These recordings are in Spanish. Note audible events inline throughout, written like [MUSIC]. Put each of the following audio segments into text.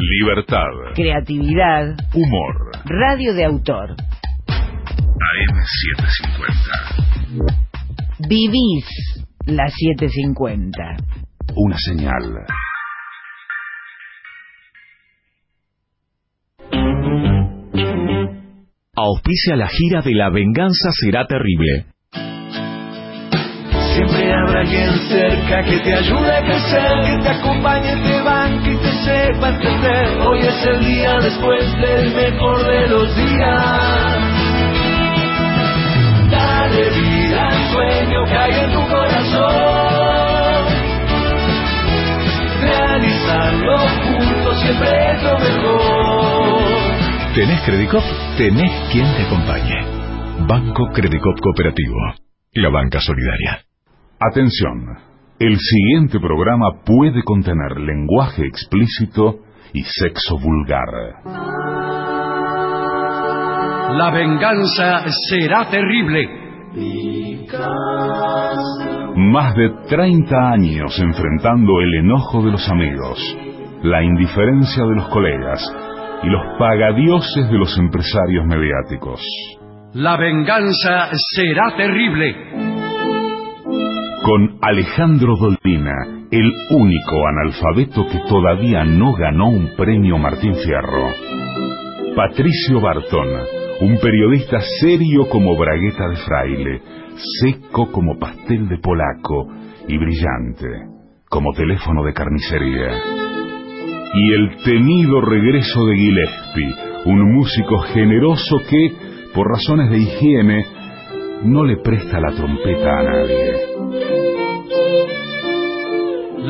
Libertad. Creatividad. Humor. Radio de autor. AM750. Vivís la 750. Una señal. Auspicia la gira de La Venganza Será Terrible. Siempre habrá alguien cerca que te ayude a crecer, que te acompañe, te banque y te sepa entender. Hoy es el día después del mejor de los días. Dale vida al sueño que hay en tu corazón. Realizarlo juntos siempre es lo mejor. ¿Tenés Credicop? Tenés quien te acompañe. Banco Credicop Cooperativo. La banca solidaria. Atención. El siguiente programa puede contener lenguaje explícito y sexo vulgar. La venganza será terrible. Más de 30 años enfrentando el enojo de los amigos, la indiferencia de los colegas y los pagadioses de los empresarios mediáticos. La venganza será terrible. Con Alejandro Dolina, el único analfabeto que todavía no ganó un premio Martín Fierro. Patricio Barton, un periodista serio como bragueta de fraile, seco como pastel de polaco y brillante como teléfono de carnicería. Y el temido regreso de Gillespie, un músico generoso que, por razones de higiene, no le presta la trompeta a nadie.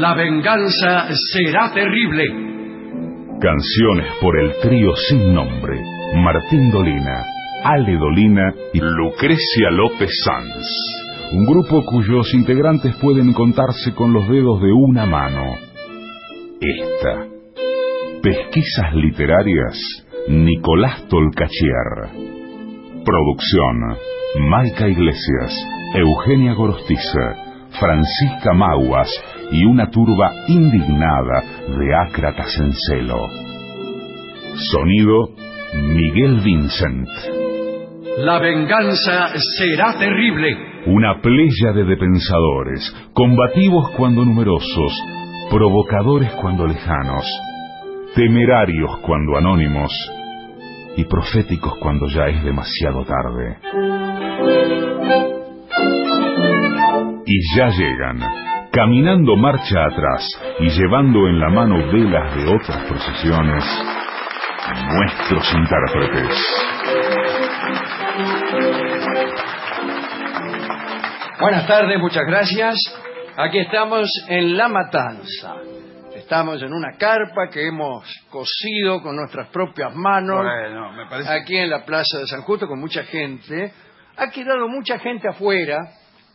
La venganza será terrible. Canciones por el trío sin nombre, Martín Dolina, Ale Dolina y Lucrecia López Sanz. Un grupo cuyos integrantes pueden contarse con los dedos de una mano. Esta. Pesquisas literarias, Nicolás Tolcachier. Producción, Maica Iglesias, Eugenia Gorostiza, Francisca Maguas y una turba indignada de ácratas en celo. Sonido, Miguel Vincent. La venganza será terrible. Una playa de depensadores, combativos cuando numerosos, provocadores cuando lejanos, temerarios cuando anónimos y proféticos cuando ya es demasiado tarde. Y ya llegan, caminando marcha atrás y llevando en la mano velas de otras procesiones, nuestros intérpretes. Buenas tardes, muchas gracias. Aquí estamos en La Matanza. Estamos en una carpa que hemos cosido con nuestras propias manos. Bueno, me parece- Aquí en la Plaza de San Justo con mucha gente. Ha quedado mucha gente afuera,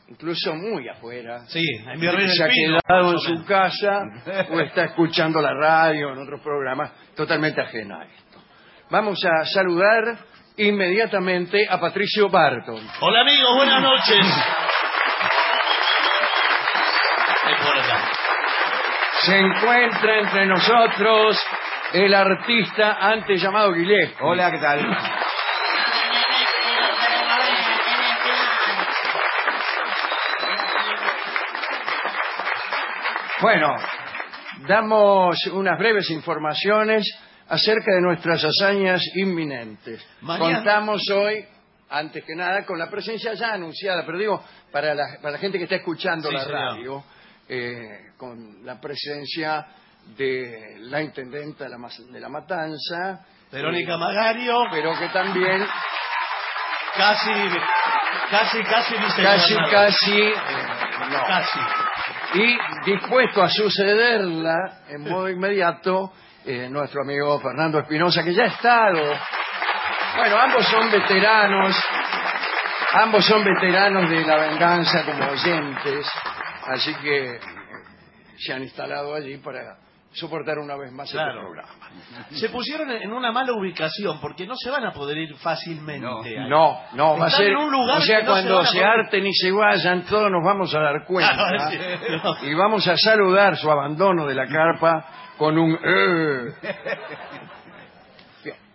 incluso muy afuera. Sí, en Virrey se ha del Pino, quedado en más o su menos. casa o está escuchando la radio en otros programas totalmente ajena a esto. Vamos a saludar inmediatamente a Patricio Barton. Hola amigos, buenas noches. Se encuentra entre nosotros el artista antes llamado Gillespie. Hola, ¿qué tal? Bueno, damos unas breves informaciones acerca de nuestras hazañas inminentes. Mañana- Contamos hoy, antes que nada, con la presencia ya anunciada, pero digo, para la, para la gente que está escuchando Sí, la radio, eh, con la presencia de la intendenta de la, de la Matanza, Verónica Magario, pero que también casi, casi, casi casi, casi, eh, no. Casi. y dispuesto a sucederla en modo inmediato eh, nuestro amigo Fernando Espinosa que ya ha estado bueno ambos son veteranos ambos son veteranos de la venganza como oyentes así que se han instalado allí para soportar una vez más Claro. este programa Se pusieron en una mala ubicación porque no se van a poder ir fácilmente. ahí. no no va a ser en un lugar o sea no cuando se se, harten y se vayan todos nos vamos a dar cuenta Claro, sí. y vamos a saludar su abandono de la carpa con un... eh.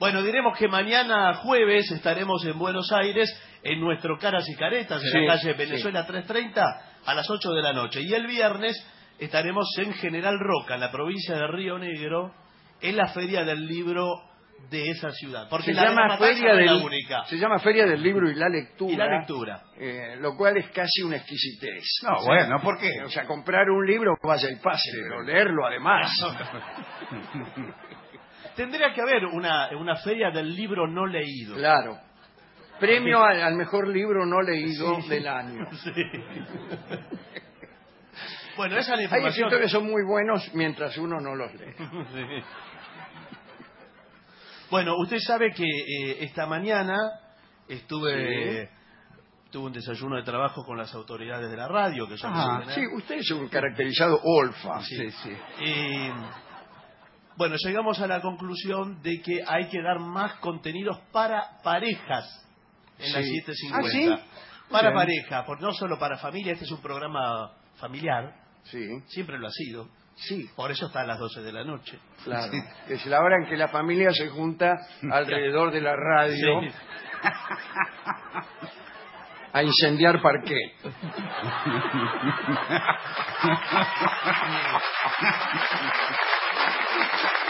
Bueno, diremos que mañana jueves estaremos en Buenos Aires en nuestro Caras y Caretas, en Sí, la calle sí. Venezuela 330, a las 8 de la noche. Y el viernes estaremos en General Roca, en la provincia de Río Negro, en la Feria del Libro de esa ciudad. Porque se la llama Feria del la única. se llama Feria del Libro y la Lectura. Y la lectura. eh, lo cual es casi una exquisitez. No, bueno, ¿por qué? O sea, comprar un libro vaya y pase, pero leerlo además. [LAUGHS] Tendría que haber una, una feria del libro no leído. Claro. Premio al, al mejor libro no leído del año. [LAUGHS] Sí. [LAUGHS] bueno, esa es la Hay información. escritores que son muy buenos mientras uno no los lee. [LAUGHS] Sí. Bueno, usted sabe que eh, esta mañana estuve tuve un desayuno de trabajo con las autoridades de la radio que son Ah, Sí, usted es un caracterizado olfa. Sí, sí. Y, bueno, llegamos a la conclusión de que hay que dar más contenidos para parejas en la Sí. 750. ¿Ah, sí? Para Bien. pareja, por, no solo para familia, este es un programa familiar, Sí, siempre lo ha sido. sí, Por eso está a las 12 de la noche. claro. Es la hora en que la familia se junta [LAUGHS] alrededor de la radio Sí. [LAUGHS] a incendiar parquet. [LAUGHS]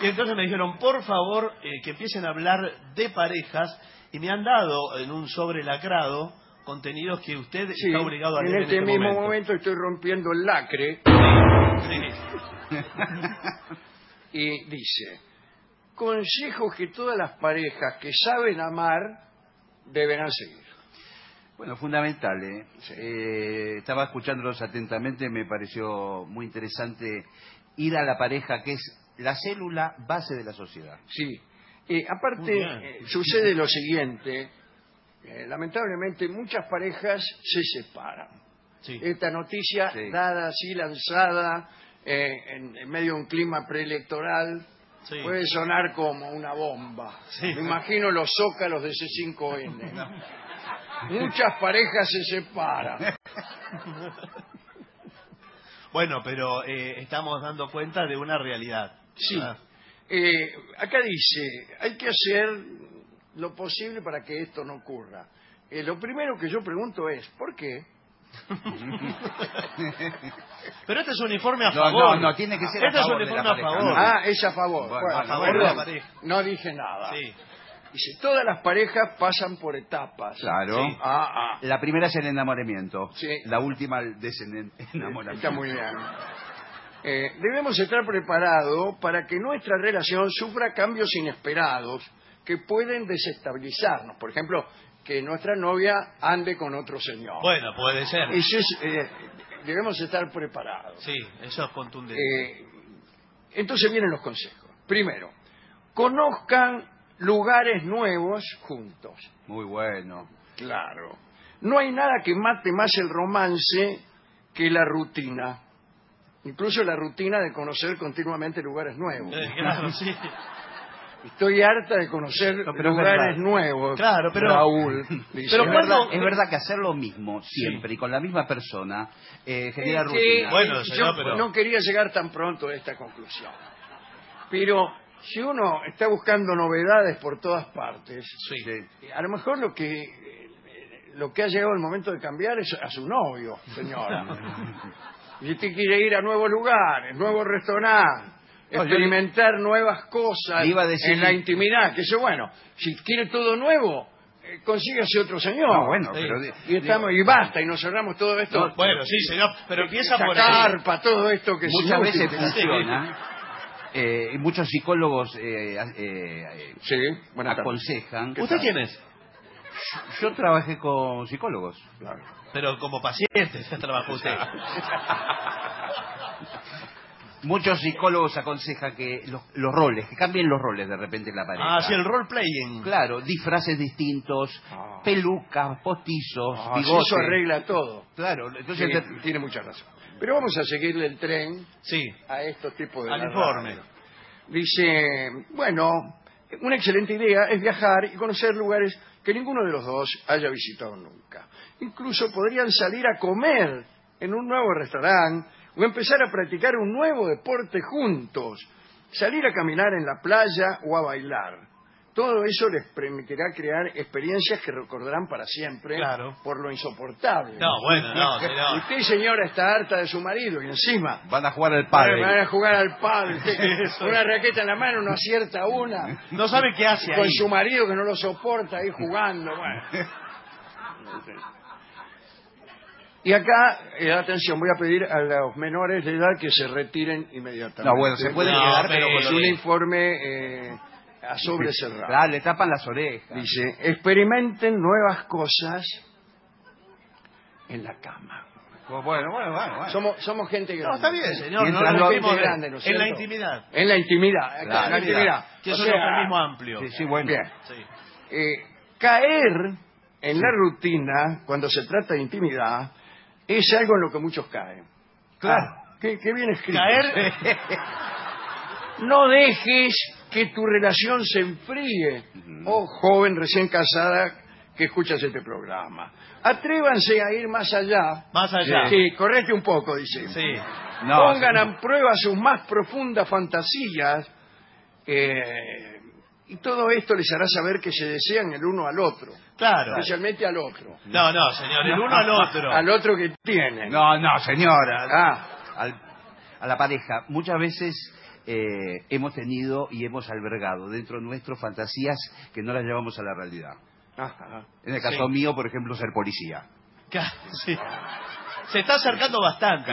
Y entonces me dijeron, por favor, eh, que empiecen a hablar de parejas y me han dado en un sobre lacrado contenidos que usted Sí, está obligado a en leer este, en este mismo momento. momento. estoy rompiendo el lacre Sí. [LAUGHS] y dice, consejos que todas las parejas que saben amar deberán seguir. Bueno, fundamental. ¿eh? Eh, estaba escuchándolos atentamente, me pareció muy interesante ir a la pareja, que es la célula base de la sociedad. Sí. Eh, aparte, eh, sucede lo siguiente. eh, lamentablemente, muchas parejas se separan. Sí. Esta noticia, Sí. dada así, lanzada, eh, en, en medio de un clima preelectoral, Sí. puede sonar como una bomba. Sí. Me imagino los zócalos de C5N. [LAUGHS] Muchas parejas se separan. Bueno, pero eh, estamos dando cuenta de una realidad. Sí. Ah, Eh, acá dice, hay que hacer lo posible para que esto no ocurra. Eh, lo primero que yo pregunto es, ¿por qué? [LAUGHS] Pero este es un informe a No, favor. no, no, tiene que ser a Este es un favor de la informe a pareja, favor. ¿no? Ah, es a favor. Bueno, Bueno, a favor de la pareja. No dije nada. Sí. Dice, todas las parejas pasan por etapas. Claro. Sí. Ah, ah. La primera es el enamoramiento. Sí. La última el desenamoramiento. [LAUGHS] Está muy bien. Eh, debemos estar preparados para que nuestra relación sufra cambios inesperados que pueden desestabilizarnos. Por ejemplo, que nuestra novia ande con otro señor. Bueno, puede ser. Eso es, eh, debemos estar preparados. Sí, eso es contundente. Eh, entonces vienen los consejos. Primero, conozcan lugares nuevos juntos. Muy bueno. Claro. No hay nada que mate más el romance que la rutina. Incluso la rutina de conocer continuamente lugares nuevos. Eh, claro, [LAUGHS] sí. Estoy harta de conocer No, pero es lugares nuevos. Claro, pero- Raúl. dice. [LAUGHS] pero es, ¿cuándo- verdad, es verdad que hacer lo mismo siempre y con la misma persona eh, genera rutina. Bueno, eh, señor, yo pero- no quería llegar tan pronto a esta conclusión. Pero si uno está buscando novedades por todas partes, Sí. Sí. a lo mejor lo que eh, lo que ha llegado el momento de cambiar es a su novio, señora. [LAUGHS] y usted quiere ir a nuevos lugares, nuevos restaurantes, No, yo experimentar nuevas cosas le iba a decir- en la intimidad, que eso bueno, si quiere todo nuevo, eh, consígase otro señor. No, bueno, Sí. pero... y estamos y basta y nos cerramos todo esto. No, Bueno, sí, señor, pero empieza Esta por ahí. carpa, todo esto que es muchas inútil. veces funciona. Eh, y muchos psicólogos eh, eh, eh, Sí, aconsejan. ¿Usted quién es? Yo trabajé con psicólogos. Claro. Pero como paciente ya trabajó usted. [LAUGHS] Muchos psicólogos aconsejan que los, los roles, que cambien los roles de repente en la pareja. Ah, sí, el role playing. Claro, disfraces distintos, Ah. pelucas, postizos, Ah, bigotes. eso arregla todo. Claro, entonces Tiene, tiene mucha razón. Pero vamos a seguirle el tren Sí. a estos tipos de Al informe. radio. Dice, bueno, una excelente idea es viajar y conocer lugares que ninguno de los dos haya visitado nunca. Incluso podrían salir a comer en un nuevo restaurante o empezar a practicar un nuevo deporte juntos, salir a caminar en la playa o a bailar. Todo eso les permitirá crear experiencias que recordarán para siempre Claro. por lo insoportable. No, bueno, no, [LAUGHS] señor. Usted, señora, está harta de su marido y encima Van a jugar al van padre. a jugar al padre. [LAUGHS] una raqueta en la mano, no acierta una. No sabe qué hace Con ahí. su marido que no lo soporta ahí jugando. Bueno. [LAUGHS] Y acá, eh, atención, voy a pedir a los menores de edad que se retiren inmediatamente. No, bueno, se pueden No, quedar, pero con Es lo un informe eh, a sobre cerrado. Claro, le tapan las orejas. Dice, experimenten nuevas cosas en la cama. Bueno, bueno, bueno. bueno. Somos, somos gente grande. No, está bien, señor. Mientras no lo- nos gente vimos grande, ¿no es en la cierto? intimidad. En la intimidad. Claro. en la intimidad. Que es O un sea, eufemismo amplio. Sí, sí, bueno. Bien. Sí. Eh, caer en la rutina, cuando se trata de intimidad, es algo en lo que muchos caen. Claro. Ah, qué, qué bien escrito. Caer. [LAUGHS] No dejes que tu relación se enfríe. Oh, joven recién casada que escuchas este programa. Atrévanse a ir más allá. Más allá. Sí, correte un poco, dice. Sí. No, Pongan señor. a prueba sus más profundas fantasías. eh, y todo esto les hará saber que se desean el uno al otro. Claro. Especialmente al otro. No, no, señor. El uno al [LAUGHS] otro. Al otro que tiene. No, no, señora. Ah, Al- a la pareja. Muchas veces eh, hemos tenido y hemos albergado dentro nuestro fantasías que no las llevamos a la realidad. ajá. En el caso Sí. mío, por ejemplo, ser policía. Sí. Se está acercando bastante.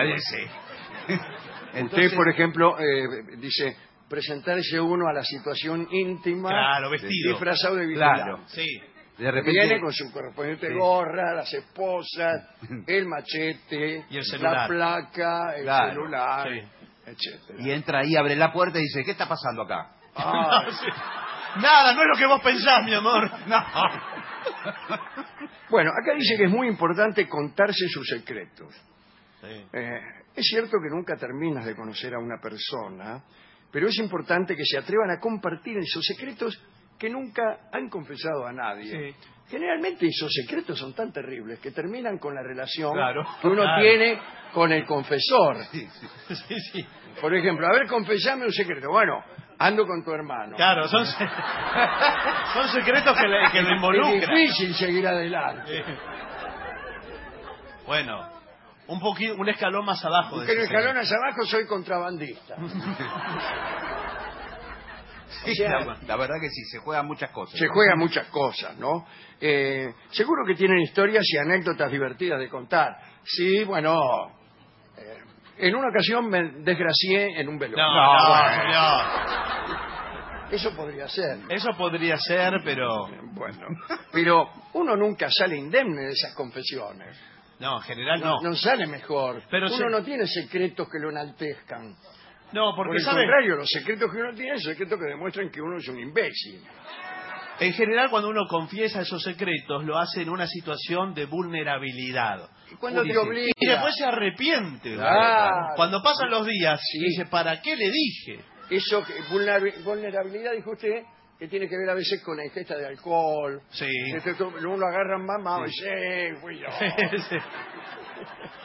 Usted, por ejemplo, eh, dice presentarse uno a la situación íntima Claro, vestido. disfrazado de vigilante. Claro. Sí. De repente. Viene con su correspondiente Sí. gorra, las esposas, [LAUGHS] el machete, Y el la celular. placa, el Claro, celular, sí. etcétera. Y entra ahí, abre la puerta y dice, ¿qué está pasando acá? [LAUGHS] Nada, no es lo que vos pensás, mi amor. [LAUGHS] No. Bueno, acá dice que es muy importante contarse sus secretos. Sí. Eh, es cierto que nunca terminas de conocer a una persona, pero es importante que se atrevan a compartir esos secretos que nunca han confesado a nadie. Sí. Generalmente esos secretos son tan terribles que terminan con la relación Claro. que uno Claro. tiene con el confesor. Sí, sí. [LAUGHS] Por ejemplo, a ver, confesame un secreto. Bueno, ando con tu hermano. Claro, son, se- [LAUGHS] son secretos que, le, que lo es involucran. difícil seguir adelante. Bueno, un poquito, un escalón más abajo. de Pero ese escalones abajo soy contrabandista. [LAUGHS] Sí, sea- la, la verdad que sí, se juegan muchas cosas. Se juegan muchas cosas, ¿no? Eh, seguro que tienen historias y anécdotas divertidas de contar. Sí, bueno, eh, en una ocasión me desgracié en un velorio. No, no, bueno, señor. Eso podría ser. Eso podría ser, pero... Bueno, pero uno nunca sale indemne de esas confesiones. No, en general No, no. sale mejor. Pero uno se- no tiene secretos que lo enaltezcan. No, Por porque, el ¿sabe? contrario, los secretos que uno tiene son secretos que demuestran que uno es un imbécil. En general, cuando uno confiesa esos secretos, lo hace en una situación de vulnerabilidad. ¿Y cuándo Uy, te obliga? Y después se arrepiente. Claro. Cuando pasan los días, Sí. dice, ¿para qué le dije? Eso, que- vulnerabilidad, dijo usted, que tiene que ver a veces con la ingesta de alcohol. Sí. Este, uno lo agarra mamá y "Sí, fui yo. [LAUGHS] Sí.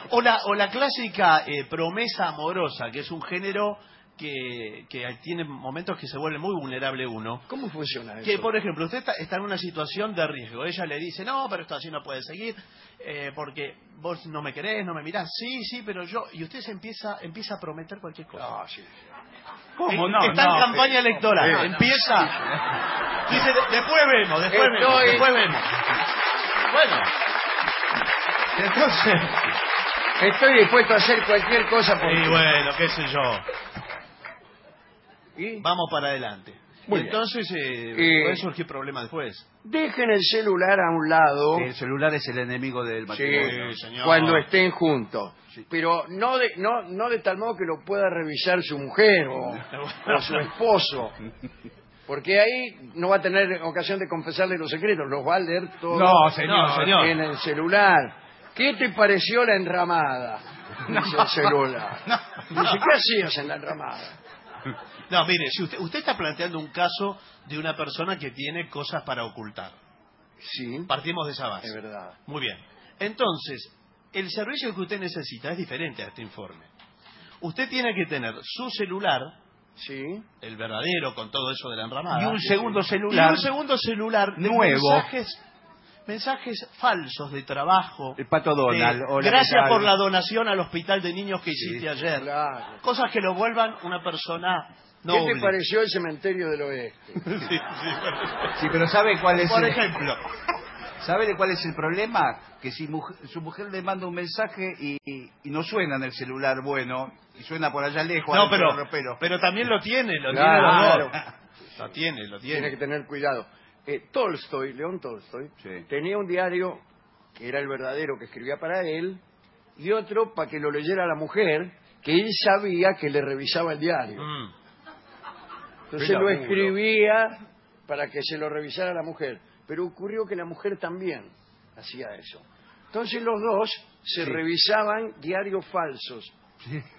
o, la, o la clásica eh, promesa amorosa, que es un género que, que tiene momentos que se vuelve muy vulnerable uno. ¿Cómo funciona eso? Que, por ejemplo, usted está, está en una situación de riesgo. Ella le dice, no, pero esto así no puede seguir, eh, porque vos no me querés, no me mirás. Sí, sí, pero yo... Y usted se empieza, empieza a prometer cualquier cosa. Ah, sí. ¿Cómo Eh, no? Está No, en campaña electoral. Eh, empieza... Dice, "De- después vemos, después vemos, después vemos. Bueno. Entonces... Estoy dispuesto a hacer cualquier cosa por Y bueno, qué sé yo. ¿Y? Vamos para adelante. Muy entonces eh, Eh, puede surgir problemas después. Dejen el celular a un lado El celular es el enemigo del sí, matrimonio. señor. cuando estén juntos. Pero no de, no, no de tal modo que lo pueda revisar su mujer o, [LAUGHS] o su esposo. Porque ahí no va a tener ocasión de confesarle los secretos, los va a leer todo No, señor. Señor. en el celular. ¿Qué te pareció la enramada? [LAUGHS] Dice el celular. [LAUGHS] Dice, ¿qué hacías en la enramada? No, mire, si usted, usted está planteando un caso de una persona que tiene cosas para ocultar. Sí, Partimos de esa base. es verdad. Muy bien. Entonces, el servicio que usted necesita es diferente a este informe. Usted tiene que tener su celular, Sí. el verdadero con todo eso de la enramada. Y un segundo y celular un segundo celular de nuevo. mensajes, mensajes falsos de trabajo. El Pato Donald. de, hola, ¿qué gracias por la donación al hospital de niños que hiciste ayer. Claro. Cosas que lo vuelvan una persona ¿Qué te pareció el cementerio del oeste? [LAUGHS] Sí, pero ¿sabe cuál es Por el- ejemplo, ¿Sabe de cuál es el problema? Que si muj- su mujer le manda un mensaje y, y- y no suena en el celular bueno, y suena por allá lejos, no, pero, ropero. pero también lo tiene, lo Claro. tiene los dos. Lo tiene, lo Tiene tiene. que tener cuidado. Eh, Tolstoy, León Tolstoy, Sí. tenía un diario que era el verdadero que escribía para él y otro para que lo leyera la mujer que él sabía que le revisaba el diario. Mm. Entonces lo escribía para que se lo revisara la mujer. Pero ocurrió que la mujer también hacía eso. Entonces los dos se Sí. revisaban diarios falsos,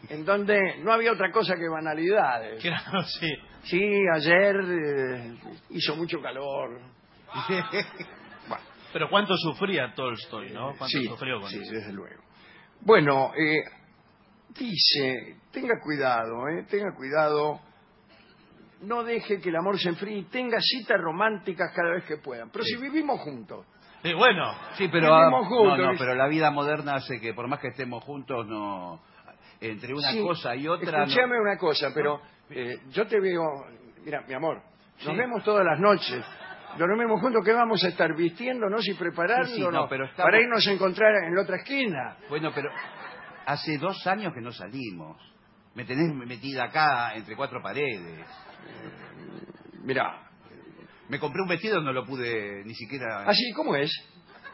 en donde no había otra cosa que banalidades. Claro, sí. Sí, ayer eh, hizo mucho calor. [LAUGHS] Pero cuánto sufría Tolstoy, ¿no? Cuánto Sí, sufrió con sí, eso. desde luego. Bueno, eh, dice, tenga cuidado, eh, tenga cuidado, no deje que el amor se enfríe y tenga citas románticas cada vez que puedan. Pero si vivimos juntos, Sí, bueno, Sí, pero, ah, Vivimos juntos, no, no, ¿viste? pero la vida moderna hace que por más que estemos juntos, no entre una Sí, cosa y otra... no- Escúchame una cosa, pero eh, yo te veo, mira, mi amor, nos Sí. vemos todas las noches. Dormimos juntos, ¿qué vamos a estar vistiéndonos y preparándonos Sí, sí, no, pero estamos- para irnos a encontrar en la otra esquina? Bueno, pero hace dos años que no salimos. Me tenés metida acá entre cuatro paredes. Mira, Me compré un vestido, no lo pude ni siquiera... así, ¿cómo es?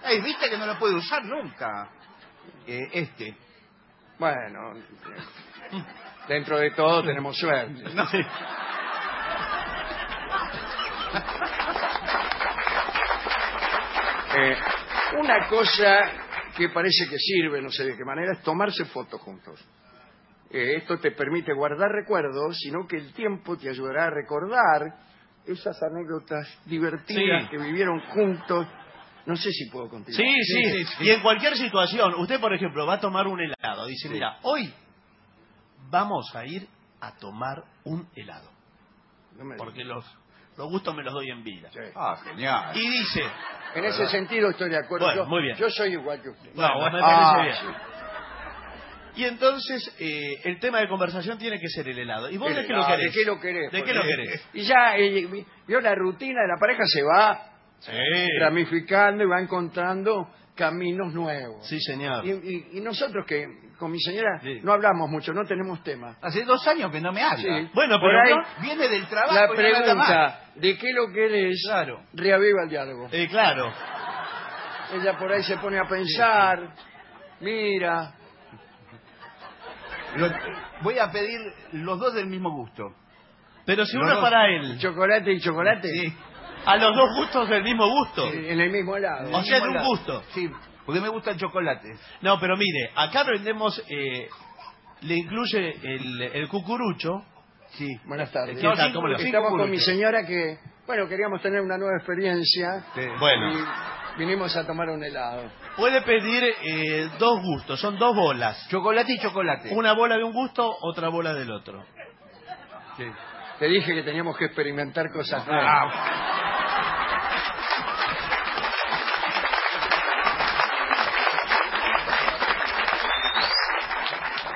Ey, ¿Viste que no lo puedo usar nunca? Eh, este. Bueno, dentro de todo tenemos suerte. No. [LAUGHS] Eh, una cosa que parece que sirve, no sé de qué manera, es tomarse fotos juntos. Eh, esto te permite guardar recuerdos, sino que el tiempo te ayudará a recordar esas anécdotas divertidas Sí. que vivieron juntos. No sé si puedo continuar. Sí, sí, Y en cualquier situación, usted, por ejemplo, va a tomar un helado. Dice, mira, hoy vamos a ir a tomar un helado. No me- Porque los, los gustos me los doy en vida. Sí. Ah, genial. Y dice, En ese sentido estoy de acuerdo. Bueno, yo, muy bien. yo soy igual que usted. no, me parece Ah, bien. Y entonces, eh, el tema de conversación tiene que ser el helado. ¿Y vos de qué lo querés? ¿De qué lo querés? ¿De qué Porque- lo querés? [LAUGHS] Y ya, eh, la rutina de la pareja, se va Sí. ramificando y va encontrando caminos nuevos. Sí, señor. Y, y- y nosotros que con mi señora Sí. no hablamos mucho, no tenemos tema. Hace dos años que no me habla. Sí. Bueno, Por pero ahí no- Viene del trabajo la y pregunta de qué lo querés Claro. reaviva el diálogo. Eh, claro. Ella por ahí se pone a pensar, mira, Lo- voy a pedir los dos del mismo gusto. Pero si Los uno es dos. para él, chocolate y chocolate Sí. a los dos gustos del mismo gusto. en el mismo helado. O sea, en un gusto. Sí, porque me gusta el chocolate. No, pero mire, acá vendemos, eh, le incluye el, el cucurucho. Sí. Buenas tardes. ¿Qué tal? ¿Cómo le va? Estamos con mi señora que, bueno, queríamos tener una nueva experiencia Sí. Bueno, y vinimos a tomar un helado. puede pedir eh, dos gustos, son dos bolas. Chocolate y chocolate. Una bola de un gusto, otra bola del otro. Sí. Te dije que teníamos que experimentar cosas nuevas. Ah,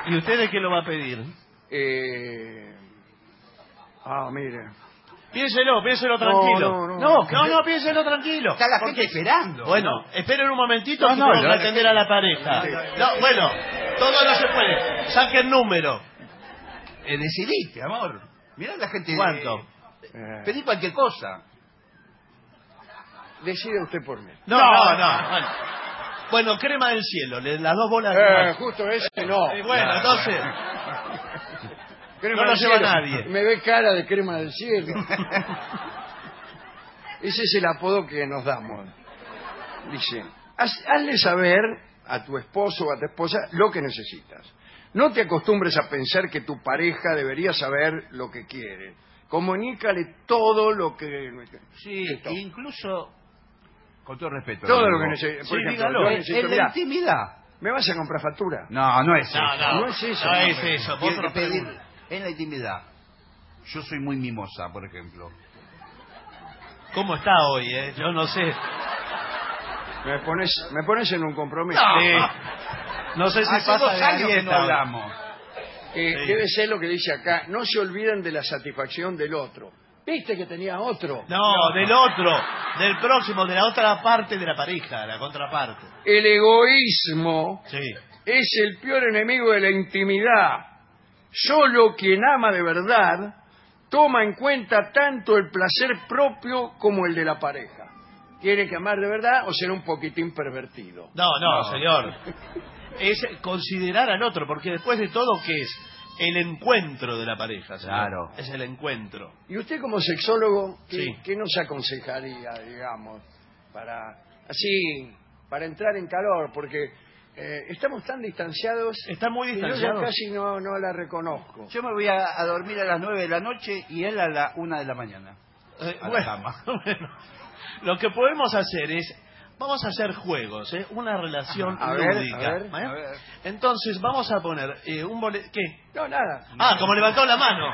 ¿Y usted de qué lo va a pedir? Eh... Ah, mire. Piénselo, piénselo tranquilo. no, no. no, no, no, piénselo tranquilo. está la gente esperando. Bueno, esperen un momentito No, que no, tengo que atender a la pareja. No, bueno, todo no se puede. Saque el número. Eh, decidiste, amor. Mirá la gente. ¿Cuánto? Eh, Pedí cualquier cosa. decide usted por mí. No, no, no. Bueno, Bueno, crema del cielo, las dos bolas de Eh, justo ese no. Y bueno, entonces, Crema no lo del lleva cielo. nadie. Me ve cara de crema del cielo. [LAUGHS] Ese es el apodo que nos damos. Dice, haz- hazle saber a tu esposo o a tu esposa lo que necesitas. No te acostumbres a pensar que tu pareja debería saber lo que quiere. Comunícale todo lo que... Sí, Esto. incluso, con todo respeto. Todo lo que necesitas. Por Sí, ejemplo, dígalo. yo En, necesito- en la mirá, intimidad. ¿Me vas a comprar factura? No, no es No, eso. no, No es eso, no no, es eso. Vos Tiene que pedir. En la intimidad. Yo soy muy mimosa, por ejemplo. ¿Cómo está hoy, eh? Yo no sé. Me pones, me pones en un compromiso. No sé si Hace pasa dos de años que no dieta. hablamos. Eh, Sí. Debe ser lo que dice acá. No se olviden de la satisfacción del otro. ¿Viste que tenía otro? No, del otro, del próximo, de la otra parte de la pareja, la contraparte. El egoísmo Sí. es el peor enemigo de la intimidad. Solo quien ama de verdad toma en cuenta tanto el placer propio como el de la pareja. Tiene que amar de verdad o ser un poquitín pervertido. No, no, No. señor. Es considerar al otro, porque después de todo, ¿qué es? El encuentro de la pareja, señor. Claro. Es el encuentro. Y usted como sexólogo, ¿qué, Sí. qué nos aconsejaría, digamos, para así, para entrar en calor? Porque eh, estamos tan distanciados Está muy que yo ya distanciado. casi no, no la reconozco. Yo me voy a, a dormir a las 9 de la noche y él a la 1 de la mañana. Eh, A la bueno, cama. [LAUGHS] bueno, lo que podemos hacer es, vamos a hacer juegos, ¿eh? una relación A ver, lúdica. a ver, ¿eh? a ver. Entonces vamos a poner eh, un boletín. ¿Qué? No, nada. Ah, como levantó la mano.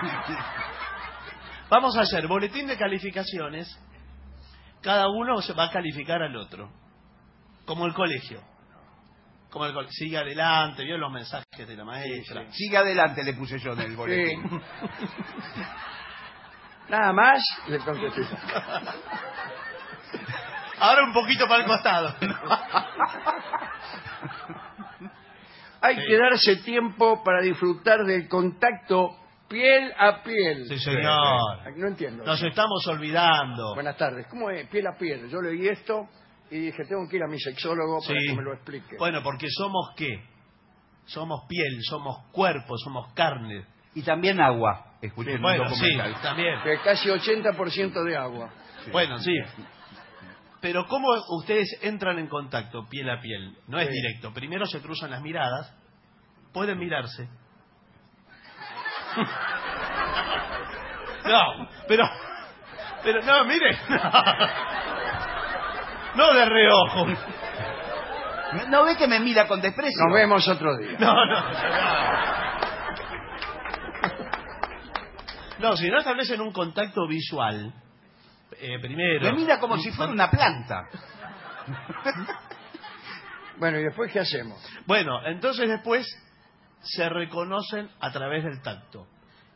Vamos a hacer boletín de calificaciones. Cada uno se va a calificar al otro. Como el colegio. Como el. Sigue adelante, vio los mensajes de la maestra. Sigue adelante, le puse yo en el Sí. boletín. [LAUGHS] Nada más, le contesté. Ahora un poquito para el costado. [LAUGHS] Hay Sí. que darse tiempo para disfrutar del contacto piel a piel. Sí, señor. No entiendo. Nos estamos olvidando. Buenas tardes. ¿Cómo es piel a piel? Yo leí esto y dije, tengo que ir a mi sexólogo para Sí. que me lo explique. Bueno, porque somos qué? Somos piel, somos cuerpo, somos carne. Y también agua. Escuché en un Bueno, sí, documental. también. Que casi 80% de agua. Bueno, sí. Pero ¿cómo ustedes entran en contacto piel a piel? No es Sí. directo. Primero se cruzan las miradas. Pueden mirarse. [LAUGHS] No, pero... Pero no, mire. No [LAUGHS] de reojo. ¿No ve que me mira con desprecio? Nos vemos otro día. No, no. No, si no establecen un contacto visual, eh, primero... Me mira como si fuera una planta. Bueno, ¿y después qué hacemos? Bueno, entonces después se reconocen a través del tacto.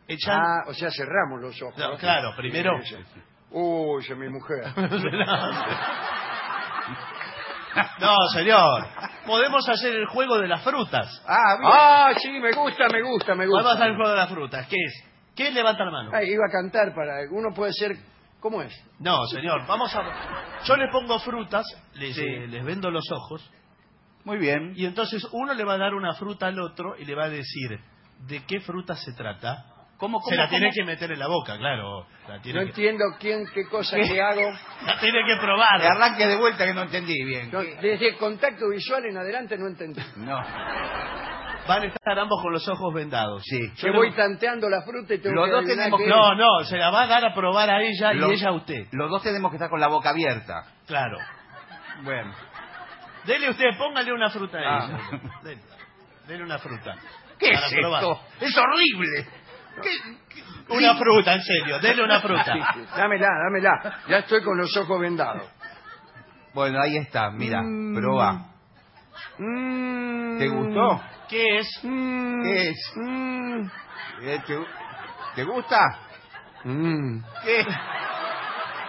Echan... Ah, o sea, cerramos los ojos. No, claro, primero-. Uy, mi mujer. [LAUGHS] No, señor. Podemos hacer el juego de las frutas. Ah, bien. ah, sí, me gusta, me gusta, me Vamos a gusta. hacer el juego de las frutas. ¿Qué es? ¿Qué levanta la mano? Ay, iba a cantar para... Uno puede ser... ¿Cómo es? No, señor. Vamos a... Yo les pongo frutas, les, Sí. eh, les vendo los ojos, Muy bien. y entonces uno le va a dar una fruta al otro y le va a decir de qué fruta se trata. ¿Cómo, cómo, Se la tiene cómo? que meter en la boca, claro. La No que, entiendo quién, qué cosa que [LAUGHS] hago. la tiene que probar. Que arranque de vuelta que no entendí bien. No, desde el contacto visual en adelante no entendí. No. Van a estar ambos con los ojos vendados. Sí. Yo voy tanteando la fruta y tengo Los que dos tenemos que-. No, no, se la va a dar a probar a ella Los- y ella a usted. Los dos tenemos que estar con la boca abierta. Claro. Bueno. Dele usted, póngale una fruta a Ah. ella. Dele, dele una fruta. ¿Qué es probar. esto? Es horrible. Una fruta, en serio, dele una fruta. sí, Dámela, dámela. Ya estoy con los ojos vendados. Bueno, ahí está, mira, Mm. proba. Mm. ¿Te gustó? ¿Qué es? Mm. ¿Qué es? Mm. Eh, ¿Te, te gusta? Mm. ¿Qué?